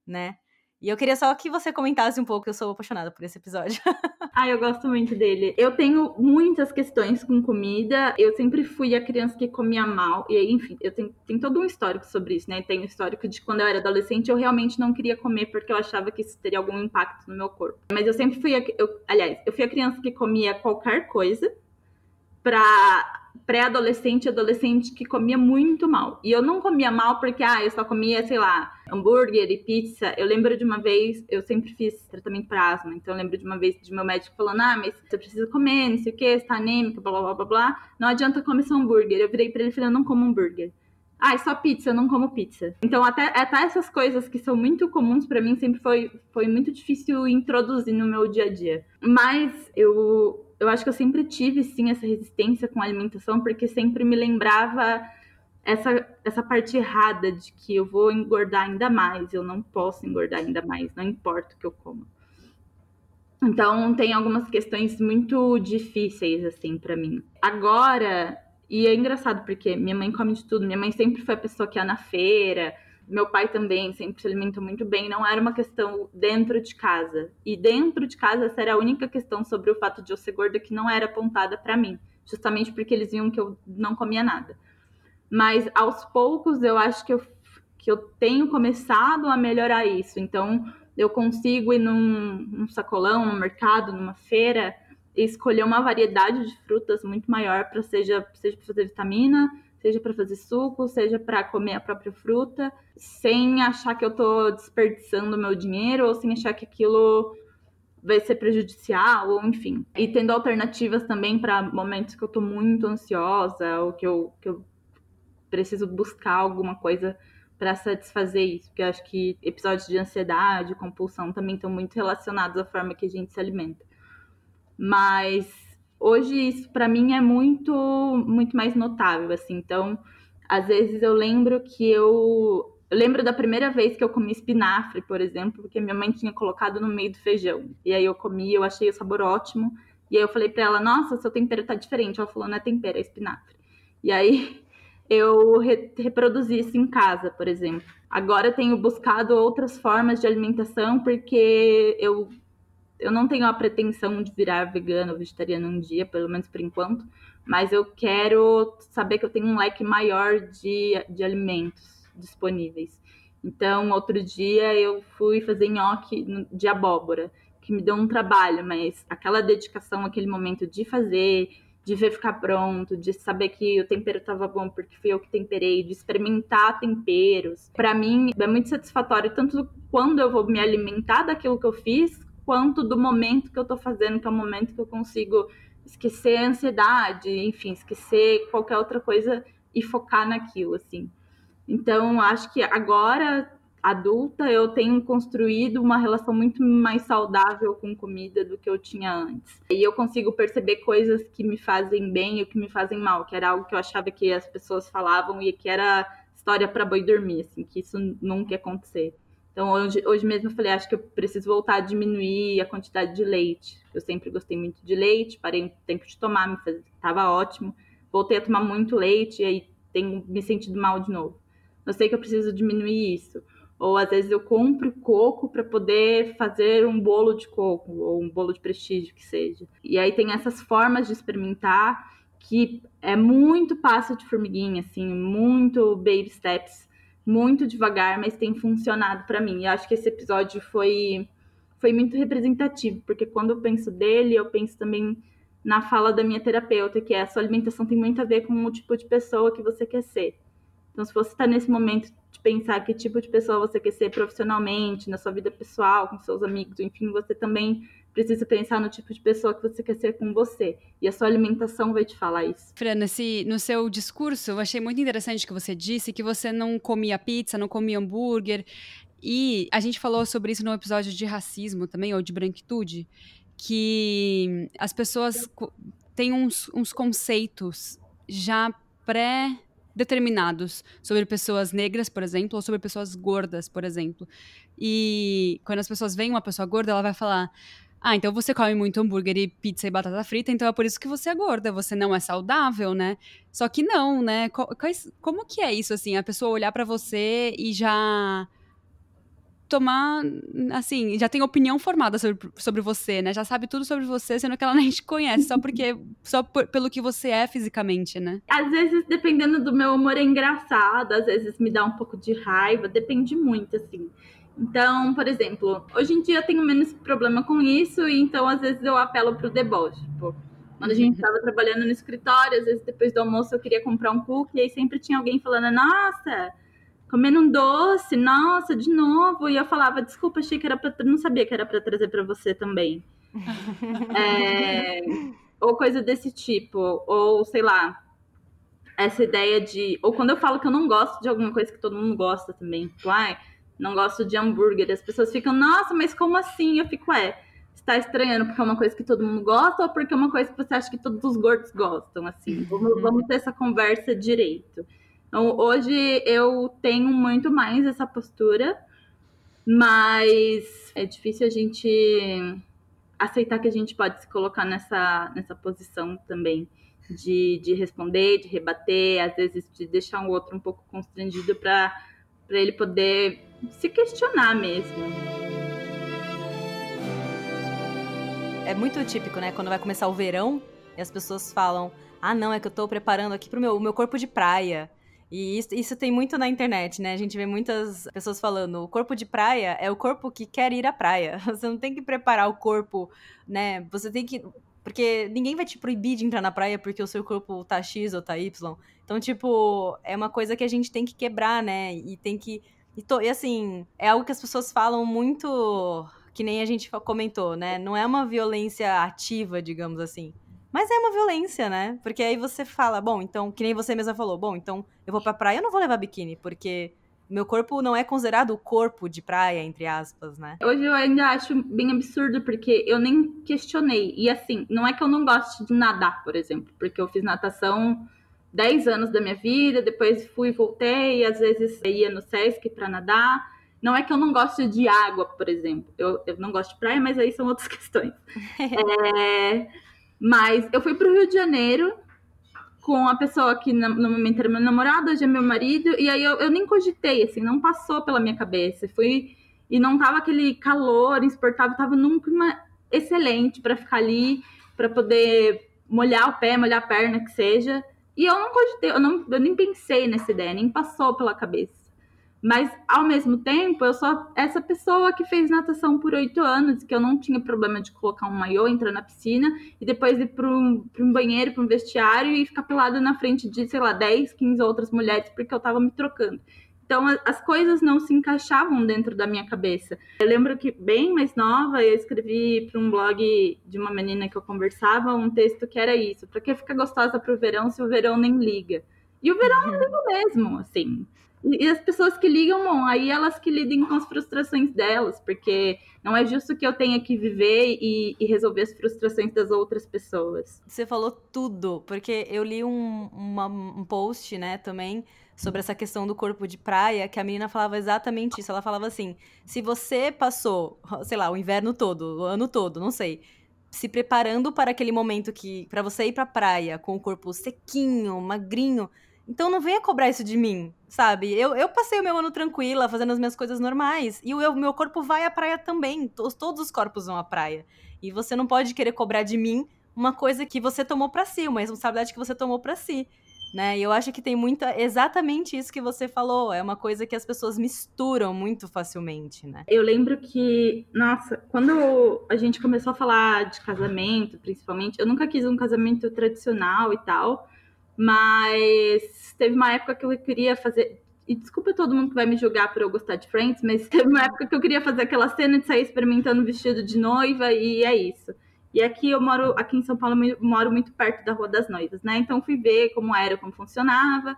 né? E eu queria só que você comentasse um pouco, eu sou apaixonada por esse episódio. ah, eu gosto muito dele. Eu tenho muitas questões com comida. Eu sempre fui a criança que comia mal. E aí, enfim, eu tenho, tenho todo um histórico sobre isso, né? Tenho histórico de quando eu era adolescente, eu realmente não queria comer porque eu achava que isso teria algum impacto no meu corpo. Mas eu sempre fui a, eu, aliás, eu fui a criança que comia qualquer coisa pra pré-adolescente e adolescente que comia muito mal. E eu não comia mal porque, ah, eu só comia, sei lá, hambúrguer e pizza. Eu lembro de uma vez, eu sempre fiz tratamento para asma, então eu lembro de uma vez de meu médico falando, ah, mas você precisa comer, não sei o que, você tá anêmica, blá, blá, blá, blá, Não adianta comer só hambúrguer. Eu virei pra ele e falei, eu não como hambúrguer. Ah, é só pizza, eu não como pizza. Então, até, até essas coisas que são muito comuns para mim sempre foi, foi muito difícil introduzir no meu dia a dia. Mas eu eu acho que eu sempre tive, sim, essa resistência com a alimentação, porque sempre me lembrava essa, essa parte errada de que eu vou engordar ainda mais, eu não posso engordar ainda mais, não importa o que eu como. Então, tem algumas questões muito difíceis, assim, para mim. Agora, e é engraçado porque minha mãe come de tudo, minha mãe sempre foi a pessoa que ia na feira, meu pai também sempre se alimentou muito bem, não era uma questão dentro de casa. E dentro de casa, essa era a única questão sobre o fato de eu ser gorda que não era apontada para mim, justamente porque eles viam que eu não comia nada. Mas aos poucos eu acho que eu, que eu tenho começado a melhorar isso. Então eu consigo ir num, num sacolão, no mercado, numa feira, e escolher uma variedade de frutas muito maior para seja, seja fazer vitamina, seja para fazer suco, seja para comer a própria fruta, sem achar que eu estou desperdiçando meu dinheiro ou sem achar que aquilo vai ser prejudicial, ou enfim. E tendo alternativas também para momentos que eu estou muito ansiosa ou que eu, que eu preciso buscar alguma coisa para satisfazer isso, porque eu acho que episódios de ansiedade, compulsão também estão muito relacionados à forma que a gente se alimenta. Mas hoje isso para mim é muito muito mais notável assim. Então às vezes eu lembro que eu, eu lembro da primeira vez que eu comi espinafre por exemplo porque minha mãe tinha colocado no meio do feijão. E aí eu comi eu achei o sabor ótimo. E aí eu falei para ela nossa seu tempero tá diferente. Ela falou não é tempero é espinafre. E aí eu re reproduzi isso em casa por exemplo. Agora eu tenho buscado outras formas de alimentação porque eu eu não tenho a pretensão de virar vegano ou vegetariano um dia, pelo menos por enquanto, mas eu quero saber que eu tenho um leque maior de, de alimentos disponíveis. Então, outro dia eu fui fazer nhoque de abóbora, que me deu um trabalho, mas aquela dedicação, aquele momento de fazer, de ver ficar pronto, de saber que o tempero estava bom porque fui eu que temperei, de experimentar temperos, para mim é muito satisfatório tanto quando eu vou me alimentar daquilo que eu fiz, quanto do momento que eu estou fazendo, que é o momento que eu consigo esquecer a ansiedade, enfim, esquecer qualquer outra coisa e focar naquilo, assim. Então, acho que agora, adulta, eu tenho construído uma relação muito mais saudável com comida do que eu tinha antes. E eu consigo perceber coisas que me fazem bem e que me fazem mal, que era algo que eu achava que as pessoas falavam e que era história para boi dormir, assim, que isso nunca ia acontecer. Então, hoje, hoje mesmo eu falei, acho que eu preciso voltar a diminuir a quantidade de leite. Eu sempre gostei muito de leite, parei um tempo de tomar, me faz... tava ótimo. Voltei a tomar muito leite e aí tenho me sentido mal de novo. Eu sei que eu preciso diminuir isso. Ou às vezes eu compro coco para poder fazer um bolo de coco, ou um bolo de prestígio que seja. E aí tem essas formas de experimentar que é muito passo de formiguinha, assim, muito baby steps muito devagar, mas tem funcionado para mim. E acho que esse episódio foi foi muito representativo, porque quando eu penso dele, eu penso também na fala da minha terapeuta, que é a sua alimentação tem muito a ver com o tipo de pessoa que você quer ser. Então, se você está nesse momento de pensar que tipo de pessoa você quer ser profissionalmente, na sua vida pessoal, com seus amigos, enfim, você também precisa pensar no tipo de pessoa que você quer ser com você. E a sua alimentação vai te falar isso. Fran, nesse, no seu discurso, eu achei muito interessante que você disse que você não comia pizza, não comia hambúrguer. E a gente falou sobre isso no episódio de racismo também, ou de branquitude, que as pessoas têm uns, uns conceitos já pré determinados sobre pessoas negras, por exemplo, ou sobre pessoas gordas, por exemplo. E quando as pessoas veem uma pessoa gorda, ela vai falar: ah, então você come muito hambúrguer e pizza e batata frita, então é por isso que você é gorda, você não é saudável, né? Só que não, né? Como que é isso, assim? A pessoa olhar para você e já tomar, assim, já tem opinião formada sobre, sobre você, né? Já sabe tudo sobre você, sendo que ela nem te conhece, só porque, só por, pelo que você é fisicamente, né? Às vezes, dependendo do meu humor, é engraçado, às vezes me dá um pouco de raiva, depende muito, assim. Então, por exemplo, hoje em dia eu tenho menos problema com isso, e então às vezes eu apelo pro deboche. Tipo, quando a gente estava uhum. trabalhando no escritório, às vezes depois do almoço eu queria comprar um cookie, e aí sempre tinha alguém falando, nossa, comendo um doce, nossa, de novo. E eu falava, desculpa, achei que era pra. Não sabia que era para trazer para você também. é... Ou coisa desse tipo. Ou, sei lá, essa ideia de. Ou quando eu falo que eu não gosto de alguma coisa que todo mundo gosta também. Tipo, ai, não gosto de hambúrguer. As pessoas ficam, nossa, mas como assim? Eu fico, é, está estranhando porque é uma coisa que todo mundo gosta ou porque é uma coisa que você acha que todos os gordos gostam, assim? Vamos, vamos ter essa conversa direito. Então, hoje eu tenho muito mais essa postura, mas é difícil a gente aceitar que a gente pode se colocar nessa, nessa posição também. De, de responder, de rebater, às vezes de deixar o outro um pouco constrangido para ele poder se questionar mesmo. É muito típico, né? Quando vai começar o verão e as pessoas falam: Ah, não, é que eu tô preparando aqui pro meu, meu corpo de praia. E isso, isso, tem muito na internet, né? A gente vê muitas pessoas falando: o corpo de praia é o corpo que quer ir à praia. Você não tem que preparar o corpo, né? Você tem que. Porque ninguém vai te proibir de entrar na praia porque o seu corpo tá X ou tá Y. Então, tipo, é uma coisa que a gente tem que quebrar, né? E tem que e, to, e assim, é algo que as pessoas falam muito. Que nem a gente comentou, né? Não é uma violência ativa, digamos assim. Mas é uma violência, né? Porque aí você fala, bom, então, que nem você mesma falou, bom, então eu vou pra praia, eu não vou levar biquíni, porque meu corpo não é considerado o corpo de praia, entre aspas, né? Hoje eu ainda acho bem absurdo, porque eu nem questionei. E assim, não é que eu não goste de nadar, por exemplo, porque eu fiz natação 10 anos da minha vida, depois fui e voltei, às vezes ia no Sesc para nadar. Não é que eu não gosto de água, por exemplo. Eu, eu não gosto de praia, mas aí são outras questões. é, mas eu fui para o Rio de Janeiro com a pessoa que no momento era meu namorado, hoje é meu marido, e aí eu, eu nem cogitei, assim, não passou pela minha cabeça. Fui e não tava aquele calor insuportável, tava num clima excelente para ficar ali, para poder molhar o pé, molhar a perna, que seja. E eu não cogitei, eu, não, eu nem pensei nessa ideia, nem passou pela cabeça. Mas, ao mesmo tempo, eu sou essa pessoa que fez natação por oito anos, que eu não tinha problema de colocar um maiô, entrar na piscina e depois ir para um, um banheiro, para um vestiário e ficar pelada na frente de, sei lá, 10, 15 outras mulheres, porque eu estava me trocando. Então as coisas não se encaixavam dentro da minha cabeça. Eu lembro que bem mais nova eu escrevi para um blog de uma menina que eu conversava um texto que era isso: para que ficar gostosa para o verão se o verão nem liga? E o verão não liga mesmo, assim. E, as pessoas que ligam, bom, aí elas que lidem com as frustrações delas, porque não é justo que eu tenha que viver e, e resolver as frustrações das outras pessoas. Você falou tudo, porque eu li um, uma, um post, né, também sobre essa questão do corpo de praia, que a menina falava exatamente isso. Ela falava assim: se você passou, sei lá, o inverno todo, o ano todo, não sei, se preparando para aquele momento que para você ir para praia com o corpo sequinho, magrinho, então não venha cobrar isso de mim, sabe? Eu, eu passei o meu ano tranquila, fazendo as minhas coisas normais, e o meu corpo vai à praia também. Todos, todos os corpos vão à praia. E você não pode querer cobrar de mim uma coisa que você tomou para si, uma responsabilidade que você tomou para si né? E eu acho que tem muita exatamente isso que você falou, é uma coisa que as pessoas misturam muito facilmente, né? Eu lembro que, nossa, quando a gente começou a falar de casamento, principalmente, eu nunca quis um casamento tradicional e tal, mas teve uma época que eu queria fazer e desculpa todo mundo que vai me julgar por eu gostar de Friends, mas teve uma época que eu queria fazer aquela cena de sair experimentando vestido de noiva e é isso. E aqui eu moro, aqui em São Paulo, eu moro muito perto da Rua das Noivas, né? Então fui ver como era, como funcionava.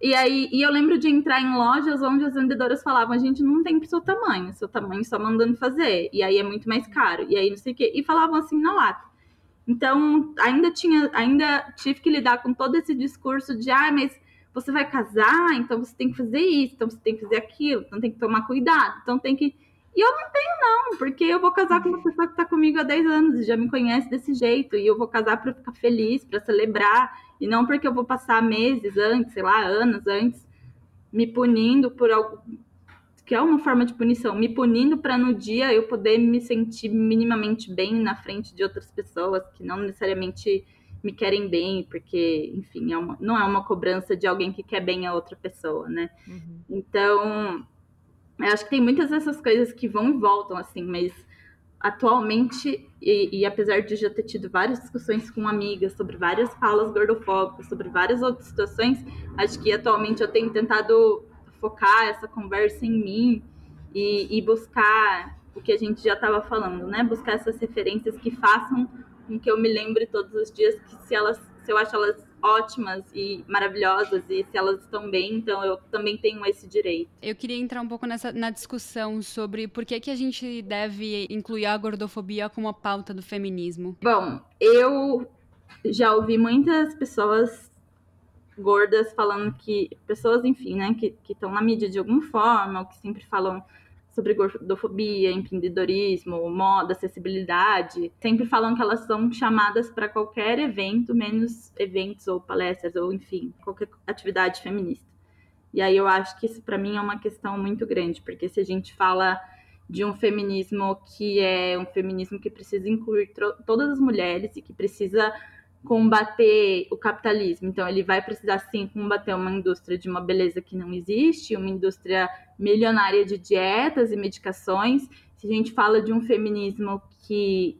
E aí, e eu lembro de entrar em lojas onde as vendedoras falavam: a gente não tem pro seu tamanho, seu tamanho só mandando fazer. E aí é muito mais caro. E aí não sei o quê. E falavam assim na lata. Então, ainda tinha, ainda tive que lidar com todo esse discurso de, ah, mas você vai casar, então você tem que fazer isso, então você tem que fazer aquilo, então tem que tomar cuidado, então tem que e eu não tenho, não, porque eu vou casar com uma pessoa que está comigo há 10 anos e já me conhece desse jeito. E eu vou casar para ficar feliz, para celebrar. E não porque eu vou passar meses antes, sei lá, anos antes, me punindo por algo. que é uma forma de punição, me punindo para no dia eu poder me sentir minimamente bem na frente de outras pessoas que não necessariamente me querem bem, porque, enfim, é uma, não é uma cobrança de alguém que quer bem a outra pessoa, né? Uhum. Então, eu acho que tem muitas dessas coisas que vão e voltam, assim, mas atualmente, e, e, apesar de já ter tido várias discussões com amigas sobre várias falas gordofóbicas, sobre várias outras situações, acho que atualmente eu tenho tentado focar essa conversa em mim e, e buscar o que a gente já estava falando, né? Buscar essas referências que façam com que eu me lembre todos os dias que se elas, se eu acho elas ótimas e maravilhosas e se elas estão bem, então eu também tenho esse direito. Eu queria entrar um pouco nessa na discussão sobre por que que a gente deve incluir a gordofobia como a pauta do feminismo. Bom, eu já ouvi muitas pessoas gordas falando que pessoas, enfim, né, que estão na mídia de alguma forma, ou que sempre falam sobre gordofobia, empreendedorismo, moda, acessibilidade, sempre falam que elas são chamadas para qualquer evento, menos eventos ou palestras ou enfim, qualquer atividade feminista. E aí eu acho que isso para mim é uma questão muito grande, porque se a gente fala de um feminismo que é um feminismo que precisa incluir todas as mulheres e que precisa combater o capitalismo. Então, ele vai precisar sim combater uma indústria de uma beleza que não existe, uma indústria milionária de dietas e medicações. Se a gente fala de um feminismo que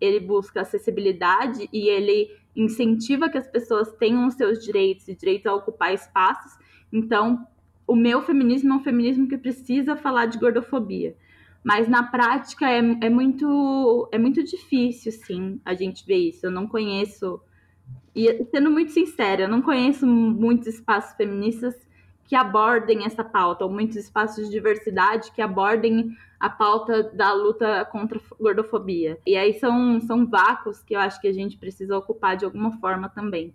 ele busca acessibilidade e ele incentiva que as pessoas tenham os seus direitos e direitos a ocupar espaços, então o meu feminismo é um feminismo que precisa falar de gordofobia. Mas na prática é, é, muito, é muito difícil, sim, a gente ver isso. Eu não conheço, e sendo muito sincera, eu não conheço muitos espaços feministas que abordem essa pauta, ou muitos espaços de diversidade que abordem a pauta da luta contra a gordofobia. E aí são, são vácuos que eu acho que a gente precisa ocupar de alguma forma também.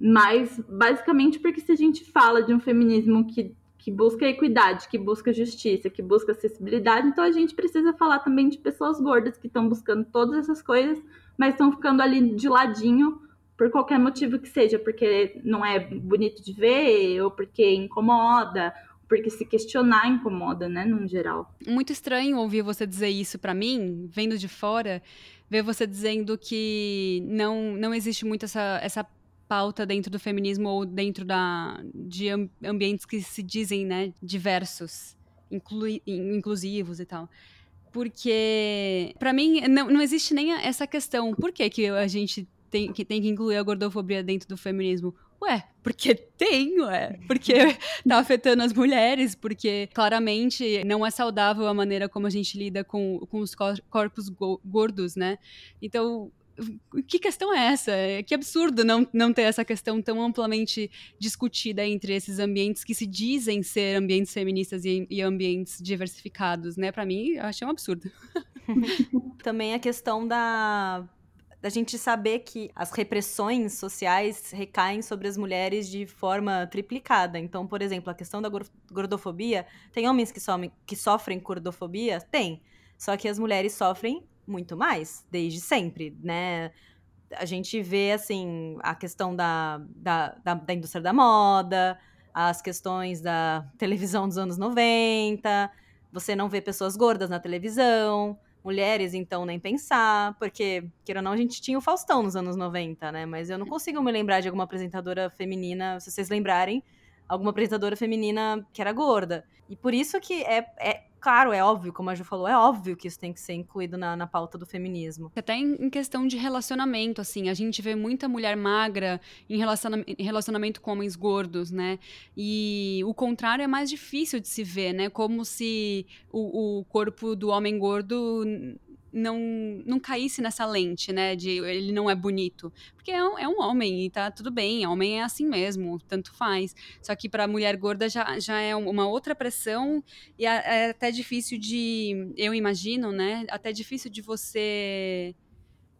Mas, basicamente, porque se a gente fala de um feminismo que que busca equidade, que busca justiça, que busca acessibilidade. Então a gente precisa falar também de pessoas gordas que estão buscando todas essas coisas, mas estão ficando ali de ladinho por qualquer motivo que seja, porque não é bonito de ver, ou porque incomoda, porque se questionar incomoda, né, no geral. Muito estranho ouvir você dizer isso para mim, vendo de fora, ver você dizendo que não não existe muito essa, essa pauta dentro do feminismo ou dentro da, de ambientes que se dizem né, diversos, inclusivos e tal. Porque, para mim, não, não existe nem essa questão. Por que, que a gente tem que, tem que incluir a gordofobia dentro do feminismo? Ué, porque tem, ué. Porque tá afetando as mulheres, porque claramente não é saudável a maneira como a gente lida com, com os corpos gordos, né? Então, que questão é essa? Que absurdo não, não ter essa questão tão amplamente discutida entre esses ambientes que se dizem ser ambientes feministas e, e ambientes diversificados, né? Para mim, eu achei um absurdo. Também a questão da da gente saber que as repressões sociais recaem sobre as mulheres de forma triplicada. Então, por exemplo, a questão da gordofobia, tem homens que, que sofrem gordofobia? Tem. Só que as mulheres sofrem muito mais, desde sempre, né? A gente vê, assim, a questão da, da, da, da indústria da moda, as questões da televisão dos anos 90, você não vê pessoas gordas na televisão, mulheres, então, nem pensar, porque, queira ou não, a gente tinha o Faustão nos anos 90, né? Mas eu não consigo me lembrar de alguma apresentadora feminina, se vocês lembrarem, alguma apresentadora feminina que era gorda. E por isso que é, é claro, é óbvio, como a Ju falou, é óbvio que isso tem que ser incluído na, na pauta do feminismo. Até em, questão de relacionamento, assim, a gente vê muita mulher magra em relacionamento, em relacionamento com homens gordos, né? E o contrário é mais difícil de se ver, né? Como se o, o corpo do homem gordo não, não caísse nessa lente, né? De ele não é bonito. Porque é um, é um homem e tá tudo bem, homem é assim mesmo, tanto faz. Só que para mulher gorda já, já é uma outra pressão e é, até difícil de. Eu imagino, né? Até difícil de você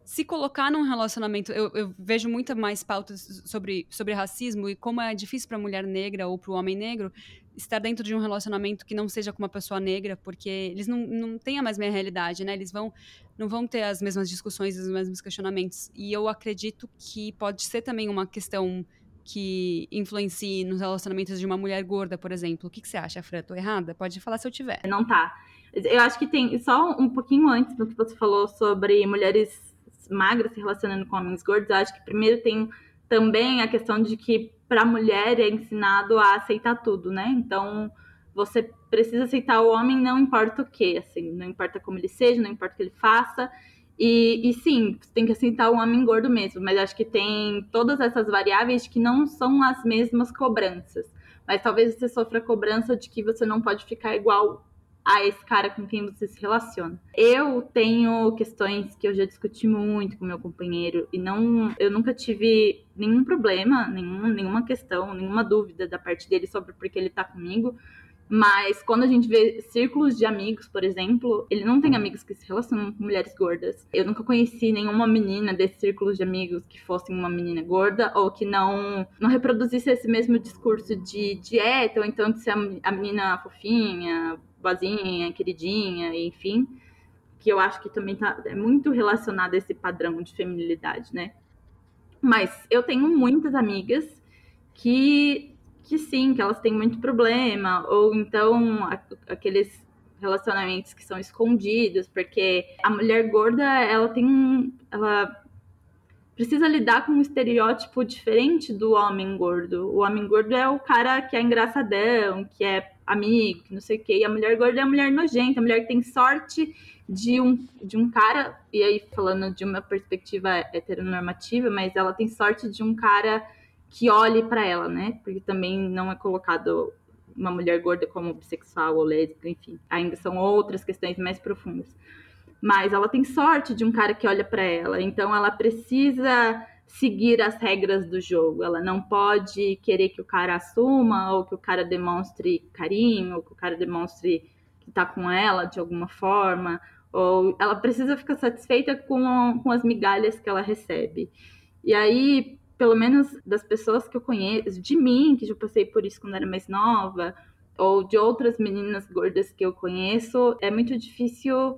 se colocar num relacionamento, eu, eu, vejo muita mais pautas sobre, sobre racismo e como é difícil para a mulher negra ou para o homem negro estar dentro de um relacionamento que não seja com uma pessoa negra, porque eles não, não têm a mesma realidade, né? Eles vão não vão ter as mesmas discussões, os mesmos questionamentos. E eu acredito que pode ser também uma questão que influencie nos relacionamentos de uma mulher gorda, por exemplo. O que, que você acha, Fran? Tô errada? Pode falar se eu tiver. Não tá. Eu acho que tem, só um pouquinho antes do que você falou sobre mulheres magras se relacionando com homens gordos, eu acho que primeiro tem também a questão de que para a mulher é ensinado a aceitar tudo, né? Então, você precisa aceitar o homem, não importa o que, assim, não importa como ele seja, não importa o que ele faça. E, e sim, você tem que aceitar o homem gordo mesmo, mas acho que tem todas essas variáveis que não são as mesmas cobranças. Mas talvez você sofra a cobrança de que você não pode ficar igual a esse cara com quem você se relaciona. Eu tenho questões que eu já discuti muito com meu companheiro e não, eu nunca tive nenhum problema, nenhum, nenhuma questão, nenhuma dúvida da parte dele sobre por que ele tá comigo. Mas quando a gente vê círculos de amigos, por exemplo, ele não tem amigos que se relacionam com mulheres gordas. Eu nunca conheci nenhuma menina desses círculos de amigos que fosse uma menina gorda ou que não não reproduzisse esse mesmo discurso de dieta ou então de ser a menina fofinha, boazinha, queridinha, enfim, que eu acho que também tá, é muito relacionado a esse padrão de feminilidade, né? Mas eu tenho muitas amigas que que sim, que elas têm muito problema, ou então aqueles relacionamentos que são escondidos, porque a mulher gorda, ela tem ela precisa lidar com um estereótipo diferente do homem gordo. O homem gordo é o cara que é engraçadão, que é amigo, que não sei o quê. E a mulher gorda é a mulher nojenta, a mulher que tem sorte de um, de um cara, e aí falando de uma perspectiva heteronormativa, mas ela tem sorte de um cara que olhe para ela, né? Porque também não é colocado uma mulher gorda como bissexual ou lésbica, enfim. Ainda são outras questões mais profundas. Mas ela tem sorte de um cara que olha para ela, então ela precisa seguir as regras do jogo. Ela não pode querer que o cara assuma ou que o cara demonstre carinho, ou que o cara demonstre que tá com ela de alguma forma, ou ela precisa ficar satisfeita com, com as migalhas que ela recebe. E aí, pelo menos das pessoas que eu conheço, de mim, que já passei por isso quando era mais nova, ou de outras meninas gordas que eu conheço, é muito difícil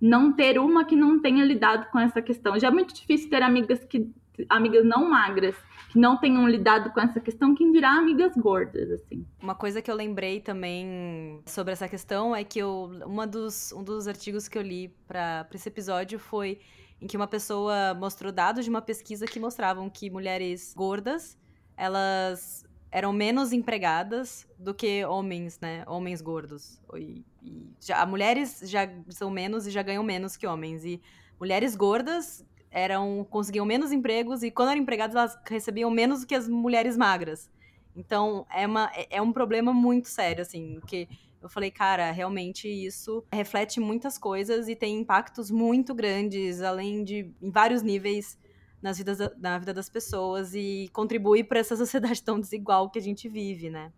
não ter uma que não tenha lidado com essa questão. Já é muito difícil ter amigas que amigas não magras que não tenham lidado com essa questão, quem dirá amigas gordas, assim. Uma coisa que eu lembrei também sobre essa questão é que eu, uma dos, um dos artigos que eu li para esse episódio foi em que uma pessoa mostrou dados de uma pesquisa que mostravam que mulheres gordas, elas eram menos empregadas do que homens, né? Homens gordos. E, e já, mulheres já são menos e já ganham menos que homens. E mulheres gordas eram conseguiam menos empregos e quando eram empregadas elas recebiam menos do que as mulheres magras. Então é, uma, é, é um problema muito sério, assim, que eu falei, cara, realmente isso reflete muitas coisas e tem impactos muito grandes, além de em vários níveis nas vidas na vida das pessoas e contribui para essa sociedade tão desigual que a gente vive, né?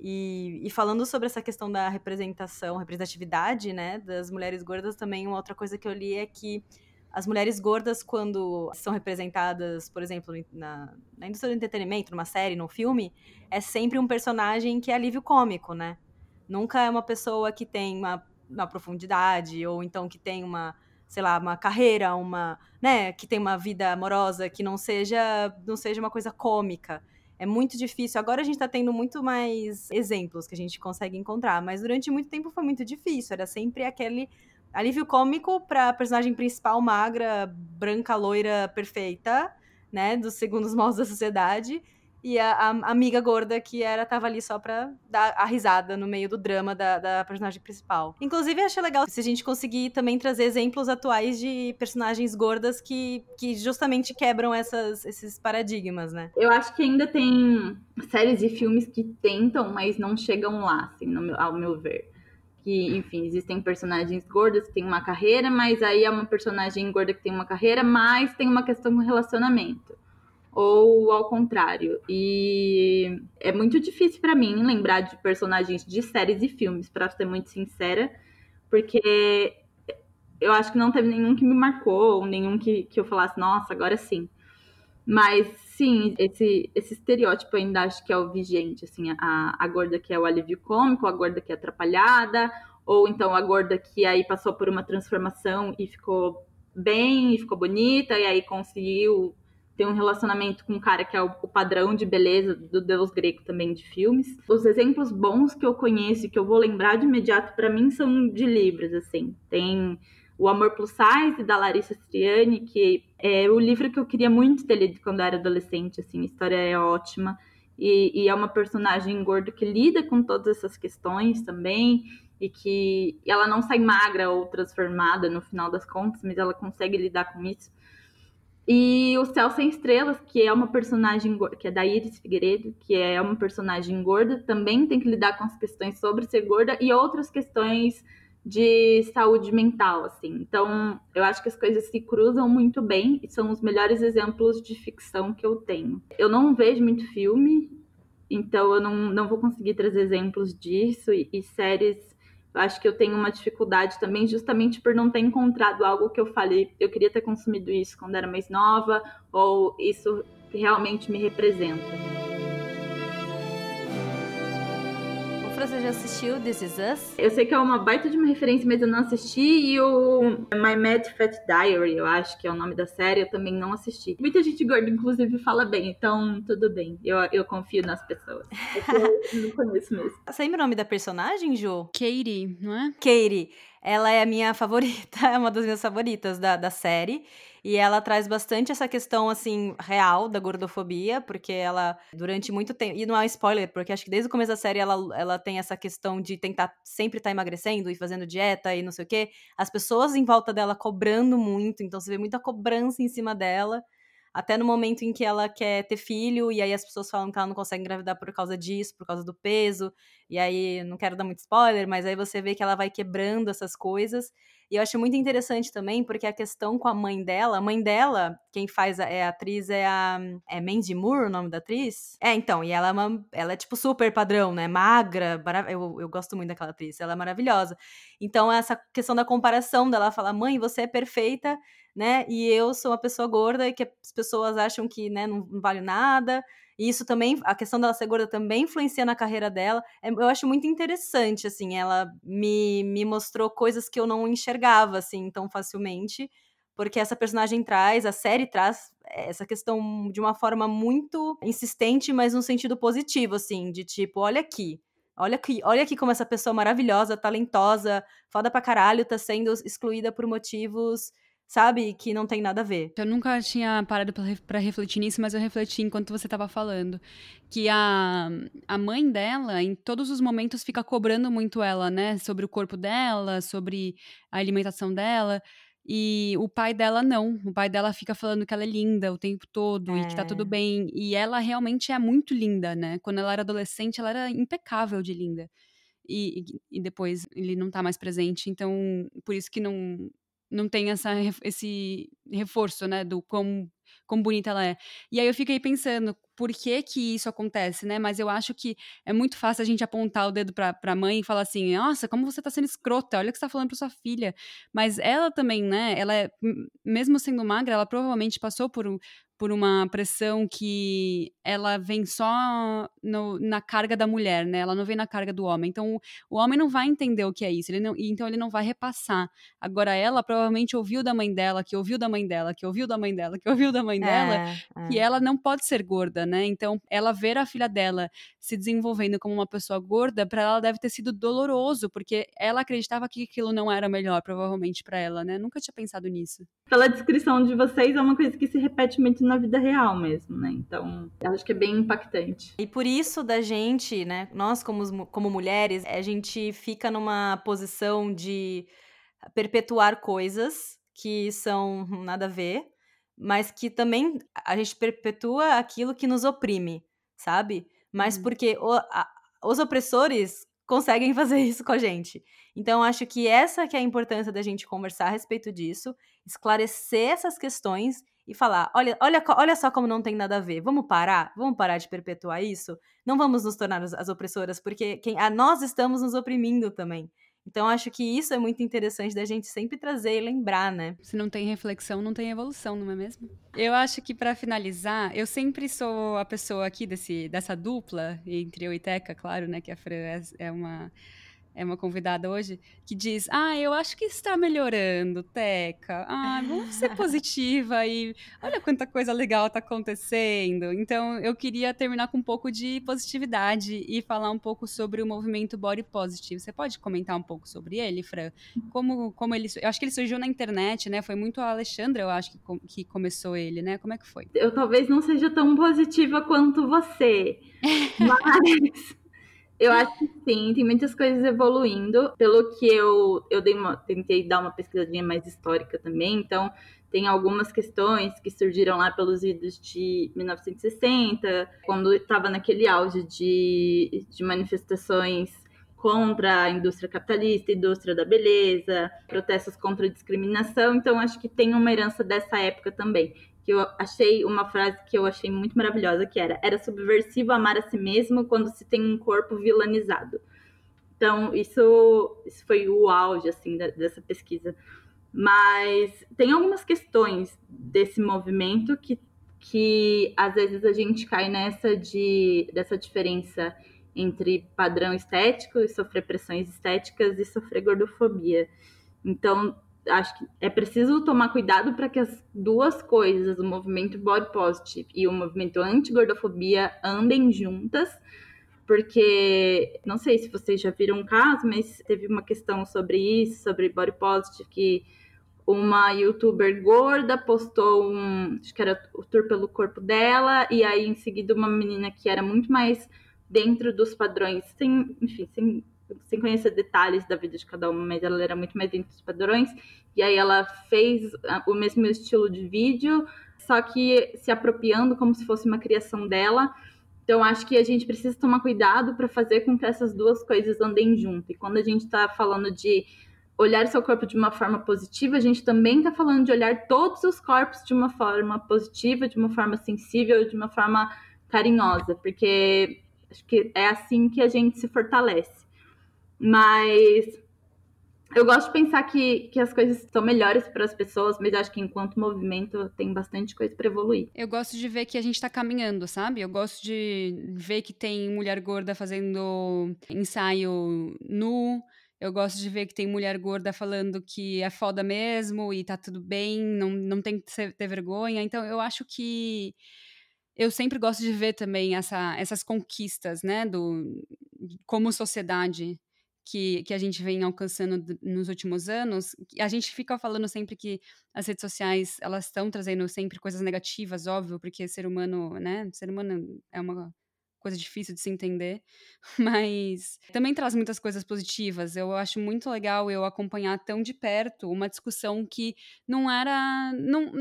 E, e, falando sobre essa questão da representação, representatividade, né, das mulheres gordas, também uma outra coisa que eu li é que as mulheres gordas, quando são representadas, por exemplo, na, na indústria do entretenimento, numa série, num filme, é sempre um personagem que é alívio cômico, né? Nunca é uma pessoa que tem uma, uma profundidade, ou então que tem uma, sei lá, uma carreira, uma, né, que tem uma vida amorosa que não seja, não seja uma coisa cômica. É muito difícil. Agora a gente tá tendo muito mais exemplos que a gente consegue encontrar, mas durante muito tempo foi muito difícil. Era sempre aquele alívio cômico pra personagem principal magra, branca, loira, perfeita, né, dos segundos maus da sociedade e a, a, amiga gorda que era tava ali só pra dar a risada no meio do drama da, da personagem principal. Inclusive, achei legal se a gente conseguir também trazer exemplos atuais de personagens gordas que, que justamente quebram essas, esses paradigmas, né? Eu acho que ainda tem séries e filmes que tentam, mas não chegam lá, assim, meu, ao meu ver que, enfim, existem personagens gordas que têm uma carreira, mas aí é uma personagem gorda que tem uma carreira, mas tem uma questão com relacionamento ou ao contrário. E é muito difícil para mim lembrar de personagens de séries e filmes, para ser muito sincera, porque eu acho que não teve nenhum que me marcou, ou nenhum que, que eu falasse, nossa, agora sim. Mas sim, esse, esse estereótipo ainda acho que é o vigente, assim, a, a gorda que é o alívio cômico, a gorda que é atrapalhada, ou então a gorda que aí passou por uma transformação e ficou bem, e ficou bonita, e aí conseguiu tem um relacionamento com um cara que é o, padrão de beleza do deus grego também de filmes. Os exemplos bons que eu conheço e que eu vou lembrar de imediato para mim são de livros, assim. Tem o Amor Plus Size da Larissa Striani, que é o livro que eu queria muito ter lido quando eu era adolescente, assim, a história é ótima. E, e é uma personagem gorda que lida com todas essas questões também e que ela não sai magra ou transformada no final das contas, mas ela consegue lidar com isso. E o Céu Sem Estrelas, que é uma personagem que é da Iris Figueiredo, que é uma personagem gorda, também tem que lidar com as questões sobre ser gorda e outras questões de saúde mental, assim. Então, eu acho que as coisas se cruzam muito bem e são os melhores exemplos de ficção que eu tenho. Eu não vejo muito filme, então eu não, não vou conseguir trazer exemplos disso e, e séries eu acho que eu tenho uma dificuldade também, justamente por não ter encontrado algo que eu falei, eu queria ter consumido isso quando era mais nova, ou isso realmente me representa. Você já assistiu This Is Us? Eu sei que é uma baita de uma referência, mas eu não assisti. E o My Mad Fat Diary, eu acho que é o nome da série, eu também não assisti. Muita gente gorda, inclusive, fala bem, então tudo bem. Eu, eu confio nas pessoas. eu não conheço mesmo. Você lembra o nome da personagem, Jo? Katie, não é? Katie. Ela é a minha favorita, é uma das minhas favoritas da, da série. E ela traz bastante essa questão, assim, real da gordofobia, porque ela, durante muito tempo. E não é um spoiler, porque acho que desde o começo da série ela, ela tem essa questão de tentar sempre estar tá emagrecendo e fazendo dieta e não sei o quê. As pessoas em volta dela cobrando muito, então você vê muita cobrança em cima dela. Até no momento em que ela quer ter filho, e aí as pessoas falam que ela não consegue engravidar por causa disso, por causa do peso. E aí, não quero dar muito spoiler, mas aí você vê que ela vai quebrando essas coisas. E eu acho muito interessante também, porque a questão com a mãe dela, a mãe dela, quem faz a, é, a atriz é a. É Mandy Moore o nome da atriz? É, então, e ela é, uma, ela é tipo super padrão, né? Magra, eu, eu gosto muito daquela atriz, ela é maravilhosa. Então, essa questão da comparação dela falar, mãe, você é perfeita, né? E eu sou uma pessoa gorda e que as pessoas acham que né, não, não vale nada. E isso também, a questão dela ser gorda também influencia na carreira dela. É, eu acho muito interessante, assim, ela me, me mostrou coisas que eu não enxergava, assim, tão facilmente. Porque essa personagem traz, a série traz essa questão de uma forma muito insistente, mas num sentido positivo, assim, de tipo, olha aqui, Olha aqui, olha aqui como essa pessoa maravilhosa, talentosa, foda pra caralho, tá sendo excluída por motivos sabe? Que não tem nada a ver. Eu nunca tinha parado para refletir nisso, mas eu refleti enquanto você estava falando. Que a, a mãe dela, em todos os momentos, fica cobrando muito ela, né? Sobre o corpo dela, sobre a alimentação dela. E o pai dela não. O pai dela fica falando que ela é linda o tempo todo é. e que tá tudo é. bem. E ela realmente é muito linda, né? Quando ela era adolescente, ela era impecável de linda. E, e, depois ele não tá mais presente. Então, por isso que não, não tem essa, esse reforço, né, do quão, quão bonita ela é. E aí eu fiquei pensando, por que que isso acontece, né? Mas eu acho que é muito fácil a gente apontar o dedo pra, pra mãe e falar assim, nossa, como você tá sendo escrota, olha o que você tá falando pra sua filha. Mas ela também, né, ela é, mesmo sendo magra, ela provavelmente passou por, por uma pressão que ela vem só no, na carga da mulher, né? Ela não vem na carga do homem. Então, o homem não vai entender o que é isso, ele não, então ele não vai repassar. Agora, ela provavelmente ouviu da mãe dela, que ouviu da mãe dela, que ouviu da mãe dela, que ouviu da mãe dela, é, é. que ela não pode ser gorda, né? Então, ela ver a filha dela se desenvolvendo como uma pessoa gorda, para ela deve ter sido doloroso, porque ela acreditava que aquilo não era melhor, provavelmente, para ela, né? Nunca tinha pensado nisso. Pela descrição de vocês, é uma coisa que se repete muito na vida real mesmo, né? Então, acho que é bem impactante. E por isso da gente, né, nós como, como mulheres, a gente fica numa posição de perpetuar coisas que são nada a ver, mas que também a gente perpetua aquilo que nos oprime, sabe? Mas hum. porque o, a, os opressores conseguem fazer isso com a gente. Então, acho que essa que é a importância da gente conversar a respeito disso, esclarecer essas questões e falar: olha, olha, olha só como não tem nada a ver. Vamos parar? Vamos parar de perpetuar isso? Não vamos nos tornar as opressoras, porque quem, a, nós estamos nos oprimindo também. Então, acho que isso é muito interessante da gente sempre trazer e lembrar, né? Se não tem reflexão, não tem evolução, não é mesmo? Eu acho que para finalizar, eu sempre sou a pessoa aqui desse, dessa dupla, entre eu e Teca, claro, né? Que a Fran é, é uma é uma convidada hoje, que diz: Ah, eu acho que está melhorando, Teca. Ah, vamos ser positiva e olha quanta coisa legal está acontecendo. Então, eu queria terminar com um pouco de positividade e falar um pouco sobre o movimento Body Positive. Você pode comentar um pouco sobre ele, Fran? Como, como ele. Eu acho que ele surgiu na internet, né? Foi muito a Alexandra, eu acho, que, que começou ele, né? Como é que foi? Eu talvez não seja tão positiva quanto você, mas. Eu acho que sim, tem muitas coisas evoluindo. Pelo que eu, eu uma, tentei dar uma pesquisadinha mais histórica também, então tem algumas questões que surgiram lá pelos idos de 1960, quando estava naquele auge de, de manifestações contra a indústria capitalista, indústria da beleza, protestos contra a discriminação. Então, acho que tem uma herança dessa época também que eu achei uma frase que eu achei muito maravilhosa, que era: era subversivo amar a si mesmo quando se tem um corpo vilanizado. Então, isso, isso foi o auge, assim, da, dessa pesquisa. Mas tem algumas questões desse movimento que, que às vezes a gente cai nessa de, dessa diferença entre padrão estético e sofrer pressões estéticas e sofrer gordofobia. Então, acho que é preciso tomar cuidado para que as duas coisas, o movimento body positive e o movimento anti-gordofobia, andem juntas, porque não sei se vocês já viram um caso, mas teve uma questão sobre isso, sobre body positive, que uma youtuber gorda postou um, acho que era o tour pelo corpo dela, e aí em seguida uma menina que era muito mais dentro dos padrões, sem, enfim, sem sem conhecer detalhes da vida de cada uma, mas ela era muito mais dentro dos padrões. E aí ela fez ah, o mesmo estilo de vídeo, só que se apropriando como se fosse uma criação dela. Então acho que a gente precisa tomar cuidado para fazer com que essas duas coisas andem junto. E quando a gente está falando de olhar seu corpo de uma forma positiva, a gente também está falando de olhar todos os corpos de uma forma positiva, de uma forma sensível, de uma forma carinhosa, porque acho que é assim que a gente se fortalece. Mas eu gosto de pensar que, que as coisas estão melhores para as pessoas, mas acho que enquanto movimento tem bastante coisa para evoluir. Eu gosto de ver que a gente está caminhando, sabe? Eu gosto de ver que tem mulher gorda fazendo ensaio nu. Eu gosto de ver que tem mulher gorda falando que é foda mesmo e tá tudo bem, não, não tem que ter vergonha. Então eu acho que eu sempre gosto de ver também essa, essas conquistas, né, do, como sociedade que, que a gente vem alcançando nos últimos anos, a gente fica falando sempre que as redes sociais, elas estão trazendo sempre coisas negativas, óbvio, porque ser humano, né, ser humano é uma coisa difícil de se entender, mas também traz muitas coisas positivas. Eu acho muito legal eu acompanhar tão de perto uma discussão que não era não,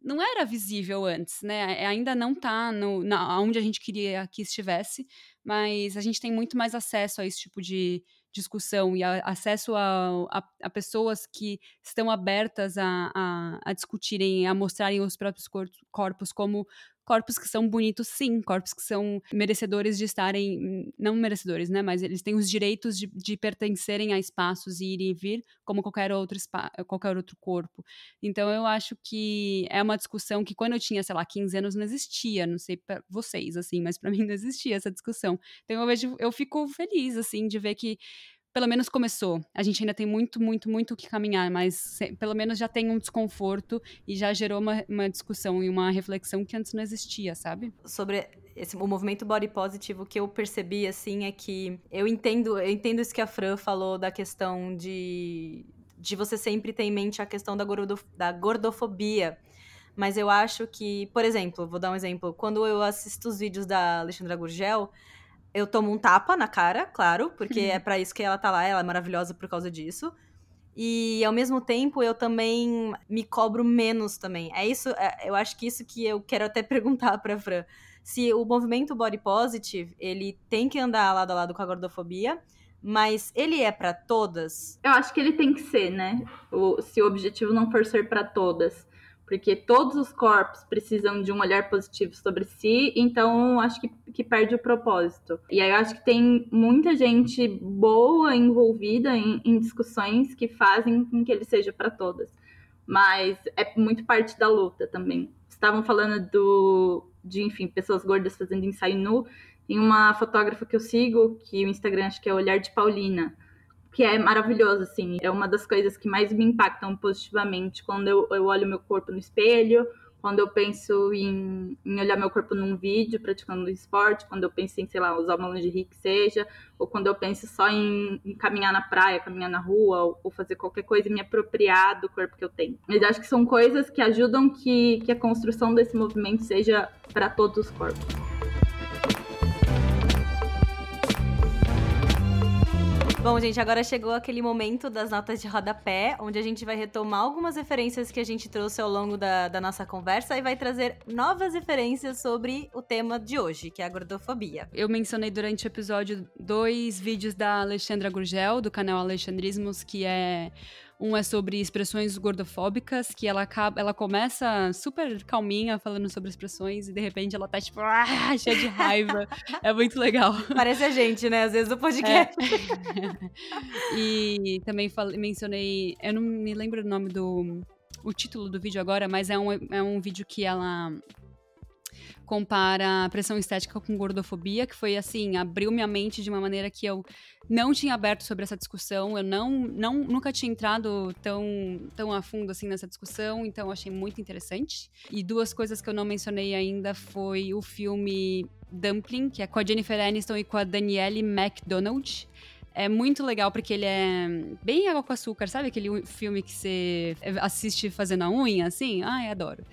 não era visível antes, né? Ainda não está no na, onde a gente queria que estivesse, mas a gente tem muito mais acesso a esse tipo de discussão e a, acesso a, a, a, pessoas que estão abertas a, a, a, discutirem, a mostrarem os próprios corpos como corpos que são bonitos, sim, corpos que são merecedores de estarem, não merecedores, né, mas eles têm os direitos de, de pertencerem a espaços e ir e vir como qualquer outro, qualquer outro corpo. Então eu acho que é uma discussão que quando eu tinha, sei lá, 15 anos não existia, não sei para vocês, assim, mas para mim não existia essa discussão. Então eu vejo, eu fico feliz, assim, de ver que pelo menos começou. A gente ainda tem muito, muito, muito o que caminhar, mas pelo menos já tem um desconforto e já gerou uma, uma discussão e uma reflexão que antes não existia, sabe? Sobre esse, o movimento body positive, o que eu percebi, assim, é que eu entendo, eu entendo isso que a Fran falou da questão de, de você sempre ter em mente a questão da, gordo, da gordofobia. Mas eu acho que, por exemplo, vou dar um exemplo. Quando eu assisto os vídeos da Alexandra Gurgel, eu tomo um tapa na cara, claro, porque é para isso que ela tá lá, ela é maravilhosa por causa disso. E ao mesmo tempo eu também me cobro menos também. É isso, é, eu acho que isso que eu quero até perguntar pra Fran. Se o movimento body positive, ele tem que andar lado a lado com a gordofobia, mas ele é para todas? Eu acho que ele tem que ser, né? O, se o objetivo não for ser para todas porque todos os corpos precisam de um olhar positivo sobre si, então acho que, que perde o propósito. E aí eu acho que tem muita gente boa envolvida em, em discussões que fazem com que ele seja para todas. Mas é muito parte da luta também. Estavam falando do, de, enfim, pessoas gordas fazendo ensaio nu. Tem uma fotógrafa que eu sigo, que o Instagram acho que é Olhar de Paulina que é maravilhoso, assim. É uma das coisas que mais me impactam positivamente quando eu, eu olho meu corpo no espelho, quando eu penso em, em, olhar meu corpo num vídeo praticando esporte, quando eu penso em, sei lá, usar uma lingerie que seja, ou quando eu penso só em, em caminhar na praia, caminhar na rua, ou, ou, fazer qualquer coisa e me apropriar do corpo que eu tenho. Mas acho que são coisas que ajudam que, que a construção desse movimento seja para todos os corpos. Bom, gente, agora chegou aquele momento das notas de rodapé, onde a gente vai retomar algumas referências que a gente trouxe ao longo da, da nossa conversa e vai trazer novas referências sobre o tema de hoje, que é a gordofobia. Eu mencionei durante o episódio dois vídeos da Alexandra Gurgel, do canal Alexandrismos, que é um é sobre expressões gordofóbicas, que ela acaba, ela começa super calminha falando sobre expressões e de repente ela tá tipo, ah, cheia de raiva. é muito legal. Parece a gente, né? Às vezes o podcast. É. e também falei, mencionei, eu não me lembro o nome do o título do vídeo agora, mas é um, é um vídeo que ela compara pressão estética com gordofobia, que foi assim, abriu minha mente de uma maneira que eu não tinha aberto sobre essa discussão, eu não, não nunca tinha entrado tão, tão a fundo assim nessa discussão, então achei muito interessante. E duas coisas que eu não mencionei ainda foi o filme Dumpling, que é com a Jennifer Aniston e com a Danielle MacDonald. É muito legal porque ele é bem água com açúcar, sabe aquele filme que você assiste fazendo a unha, assim? Ai, adoro.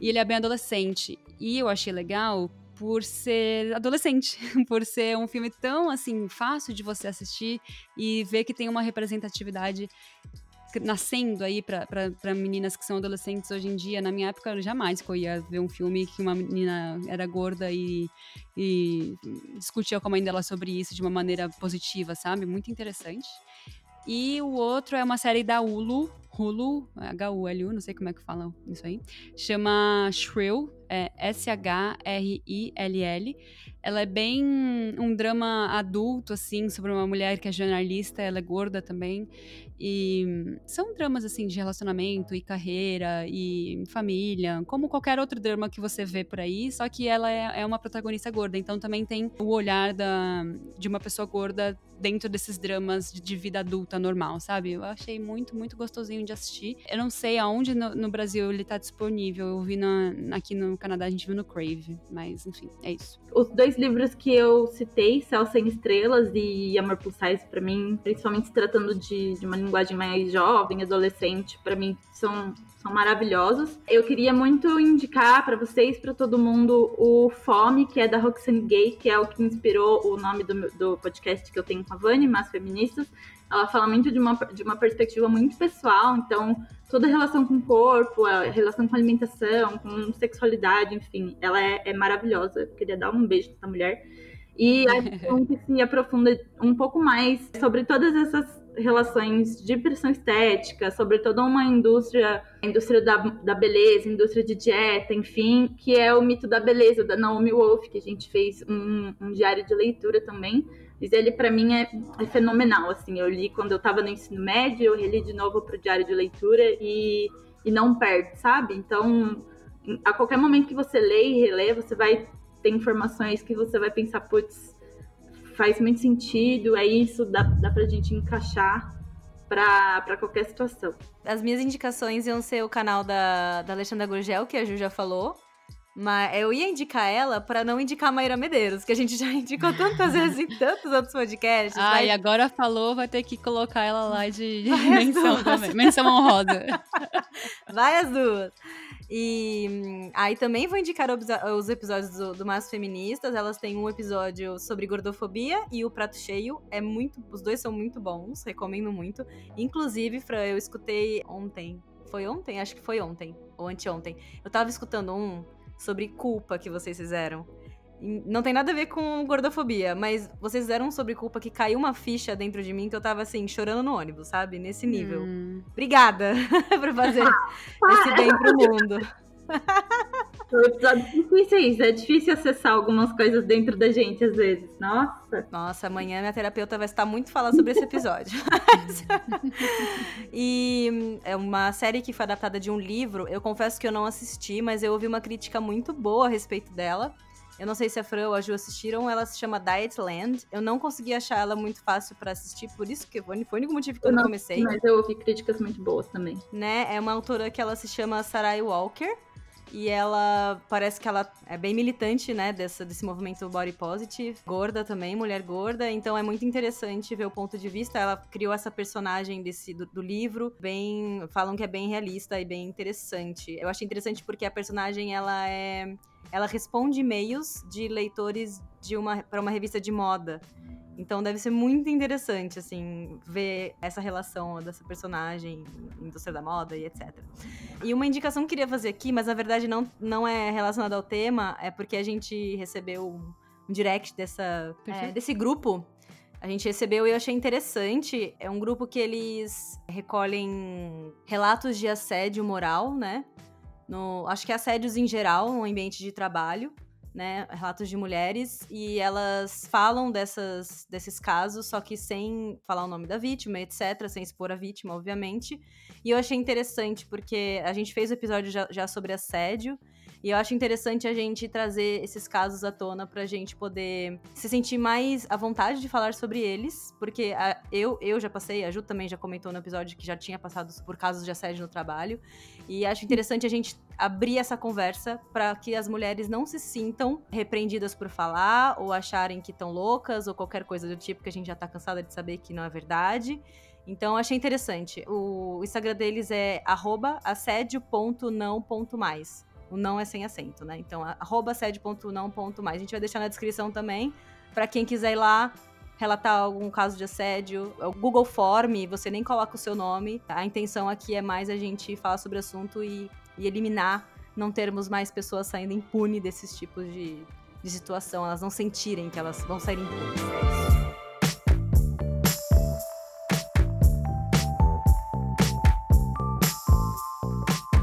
E ele é bem adolescente. E eu achei legal por ser adolescente, por ser um filme tão assim fácil de você assistir e ver que tem uma representatividade nascendo aí para meninas que são adolescentes hoje em dia. Na minha época, jamais que eu ia ver um filme que uma menina era gorda e, e discutia com a mãe dela sobre isso de uma maneira positiva, sabe? Muito interessante. E o outro é uma série da Hulu, Hulu, H-U-L-U, não sei como é que fala isso aí, chama Shrill, é S-H-R-I-L-L. Ela é bem um drama adulto, assim, sobre uma mulher que é jornalista, ela é gorda também. E são dramas, assim, de relacionamento e carreira e família, como qualquer outro drama que você vê por aí, só que ela é, é uma protagonista gorda, então também tem o olhar da, de uma pessoa gorda dentro desses dramas de vida adulta normal, sabe? Eu achei muito, muito gostosinho de assistir. Eu não sei aonde no, no Brasil ele tá disponível, eu vi na, aqui no Canadá, a gente viu no Crave, mas enfim, é isso. Os dois livros que eu citei, Céu Sem Estrelas e Amor Plus Size, pra mim, principalmente se tratando de, de uma linguagem mais jovem, adolescente, para mim são, são maravilhosos. Eu queria muito indicar para vocês, para todo mundo, o Fome, que é da Roxane Gay, que é o que inspirou o nome do, do podcast que eu tenho com a Vani, Mas Feministas. Ela fala muito de uma, de uma perspectiva muito pessoal, então toda a relação com o corpo, a relação com a alimentação, com sexualidade, enfim, ela é, é maravilhosa. Eu queria dar um beijo nessa mulher. E a gente se aprofunda um pouco mais sobre todas essas relações de pressão estética, sobre toda uma indústria, a indústria da, da beleza, indústria de dieta, enfim, que é o mito da beleza da Naomi Wolf, que a gente fez um, um diário de leitura também. Mas ele, para mim, é, é, fenomenal. Assim, eu li quando eu estava no ensino médio, eu reli de novo para o diário de leitura e, e não perde, sabe? Então, a qualquer momento que você lê e relê, você vai ter informações que você vai pensar, putz, faz muito sentido, é isso, dá, dá pra gente encaixar para qualquer situação. As minhas indicações iam ser o canal da, da Alexandra Gurgel, que a Ju já falou. Mas eu ia indicar ela para não indicar a Maíra Medeiros, que a gente já indicou tantas vezes em tantos outros podcasts. Ah, mas... e agora falou, vai ter que colocar ela lá de, de menção também. Menção honrosa. Vai as duas. E hum, aí também vou indicar os episódios do, do Mas Feministas. Elas têm um episódio sobre gordofobia e o prato cheio. É muito. Os dois são muito bons, recomendo muito. Inclusive, Fran, eu escutei ontem. Foi ontem? Acho que foi ontem. Ou anteontem. Eu tava escutando um sobre culpa que vocês fizeram. Não tem nada a ver com gordofobia, mas vocês fizeram sobre culpa que caiu uma ficha dentro de mim que eu tava assim, chorando no ônibus, sabe? Nesse nível. Hum. Obrigada por fazer esse bem pro mundo. São episódios difíceis, é difícil acessar algumas coisas dentro da gente às vezes. Nossa. Nossa, amanhã minha terapeuta vai estar muito falando sobre esse episódio. e é uma série que foi adaptada de um livro. Eu confesso que eu não assisti, mas eu ouvi uma crítica muito boa a respeito dela Eu não sei se a Fran ou a Ju assistiram, ela se chama Dietland. Eu não consegui achar ela muito fácil para assistir, por isso que foi o único motivo que eu, Eu não não- comecei. Mas eu ouvi críticas muito boas também. né? É uma autora que ela se chama Sarai Walker. E ela parece que ela é bem militante, né, dessa, desse movimento body positive. Gorda também, mulher gorda. Então é muito interessante ver o ponto de vista. Ela criou essa personagem desse, do, do livro, bem. Falam que é bem realista e bem interessante. Eu achei interessante porque a personagem ela é. Ela responde e-mails de leitores de uma para uma revista de moda. Então deve ser muito interessante, assim, ver essa relação dessa personagem, indústria da moda e etc. E uma indicação que eu queria fazer aqui, mas na verdade não, não é relacionada ao tema, é porque a gente recebeu um, um direct dessa, é, desse grupo. A gente recebeu e eu achei interessante. É um grupo que eles recolhem relatos de assédio moral, né? No, acho que assédios em geral no ambiente de trabalho né, relatos de mulheres e elas falam dessas, desses casos, só que sem falar o nome da vítima, etc, sem expor a vítima, obviamente. E eu achei interessante porque a gente fez o episódio já, já sobre assédio e eu acho interessante a gente trazer esses casos à tona pra gente poder se sentir mais à vontade de falar sobre eles, porque a- eu, eu já passei, a Ju também já comentou no episódio que já tinha passado por casos de assédio no trabalho, e acho interessante a gente abrir essa conversa para que as mulheres não se sintam repreendidas por falar ou acharem que estão loucas ou qualquer coisa do tipo que a gente já tá cansada de saber que não é verdade. Então achei interessante. O Instagram deles é arroba assédio.não.mais. O não é sem acento, né? Então, arroba assédio.não.mais. A gente vai deixar na descrição também para quem quiser ir lá relatar algum caso de assédio. É o Google Form, você nem coloca o seu nome. A intenção aqui é mais a gente falar sobre o assunto e, e eliminar, não termos mais pessoas saindo impune desses tipos de, de situação. Elas não sentirem que elas vão sair impunes.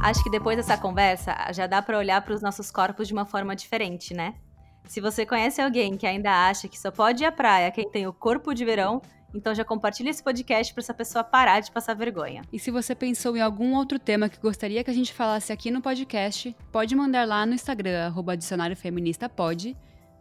Acho que depois dessa conversa já dá pra olhar para os nossos corpos de uma forma diferente, né? Se você conhece alguém que ainda acha que só pode ir à praia quem tem o corpo de verão, então já compartilha esse podcast para essa pessoa parar de passar vergonha. E se você pensou em algum outro tema que gostaria que a gente falasse aqui no podcast, pode mandar lá no Instagram, arroba Dicionário Feminista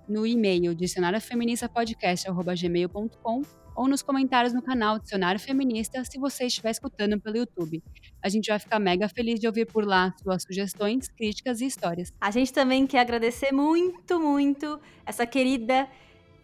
no e-mail dicionariofeministapodcast.gmail.com ou nos comentários no canal Dicionário Feminista se você estiver escutando pelo YouTube. A gente vai ficar mega feliz de ouvir por lá suas sugestões, críticas e histórias. A gente também quer agradecer muito, muito essa querida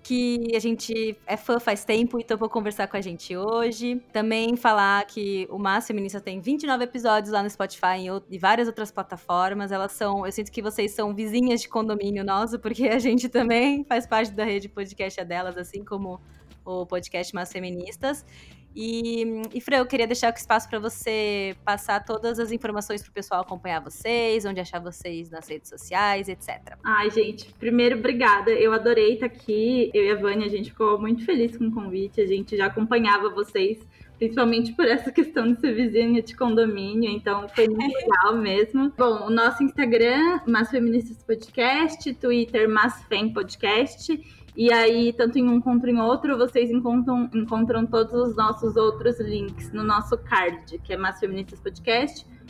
que a gente é fã faz tempo e topou conversar com a gente hoje. Também falar que o Márcio Feminista tem 29 episódios lá no Spotify e, várias outras plataformas. Elas são, eu sinto que vocês são vizinhas de condomínio nosso, porque a gente também faz parte da rede podcast delas, assim como o podcast Mas Feministas. E, e Fran, eu queria deixar o espaço para você passar todas as informações para o pessoal acompanhar vocês, onde achar vocês nas redes sociais, etc. Ai, gente, primeiro, obrigada. Eu adorei estar aqui. Eu e a Vânia, a gente ficou muito feliz com o convite. A gente já acompanhava vocês, principalmente por essa questão de ser vizinha de condomínio. Então, foi muito legal mesmo. Bom, o nosso Instagram, Mas Feministas Podcast, Twitter, Mas Fem Podcast. E aí, tanto em um quanto em outro, vocês encontram, encontram todos os nossos outros links no nosso card, que é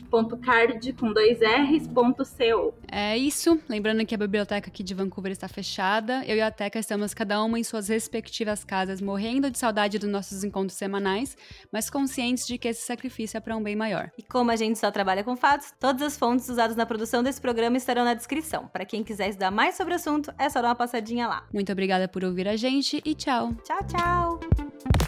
masfeministaspodcast.card com dois R's, ponto CO. É isso. Lembrando que a biblioteca aqui de Vancouver está fechada. Eu e a Teca estamos cada uma em suas respectivas casas, morrendo de saudade dos nossos encontros semanais, mas conscientes de que esse sacrifício é para um bem maior. E como a gente só trabalha com fatos, todas as fontes usadas na produção desse programa estarão na descrição. Para quem quiser estudar mais sobre o assunto, é só dar uma passadinha lá. Muito obrigada por ouvir a gente e tchau! Tchau, tchau!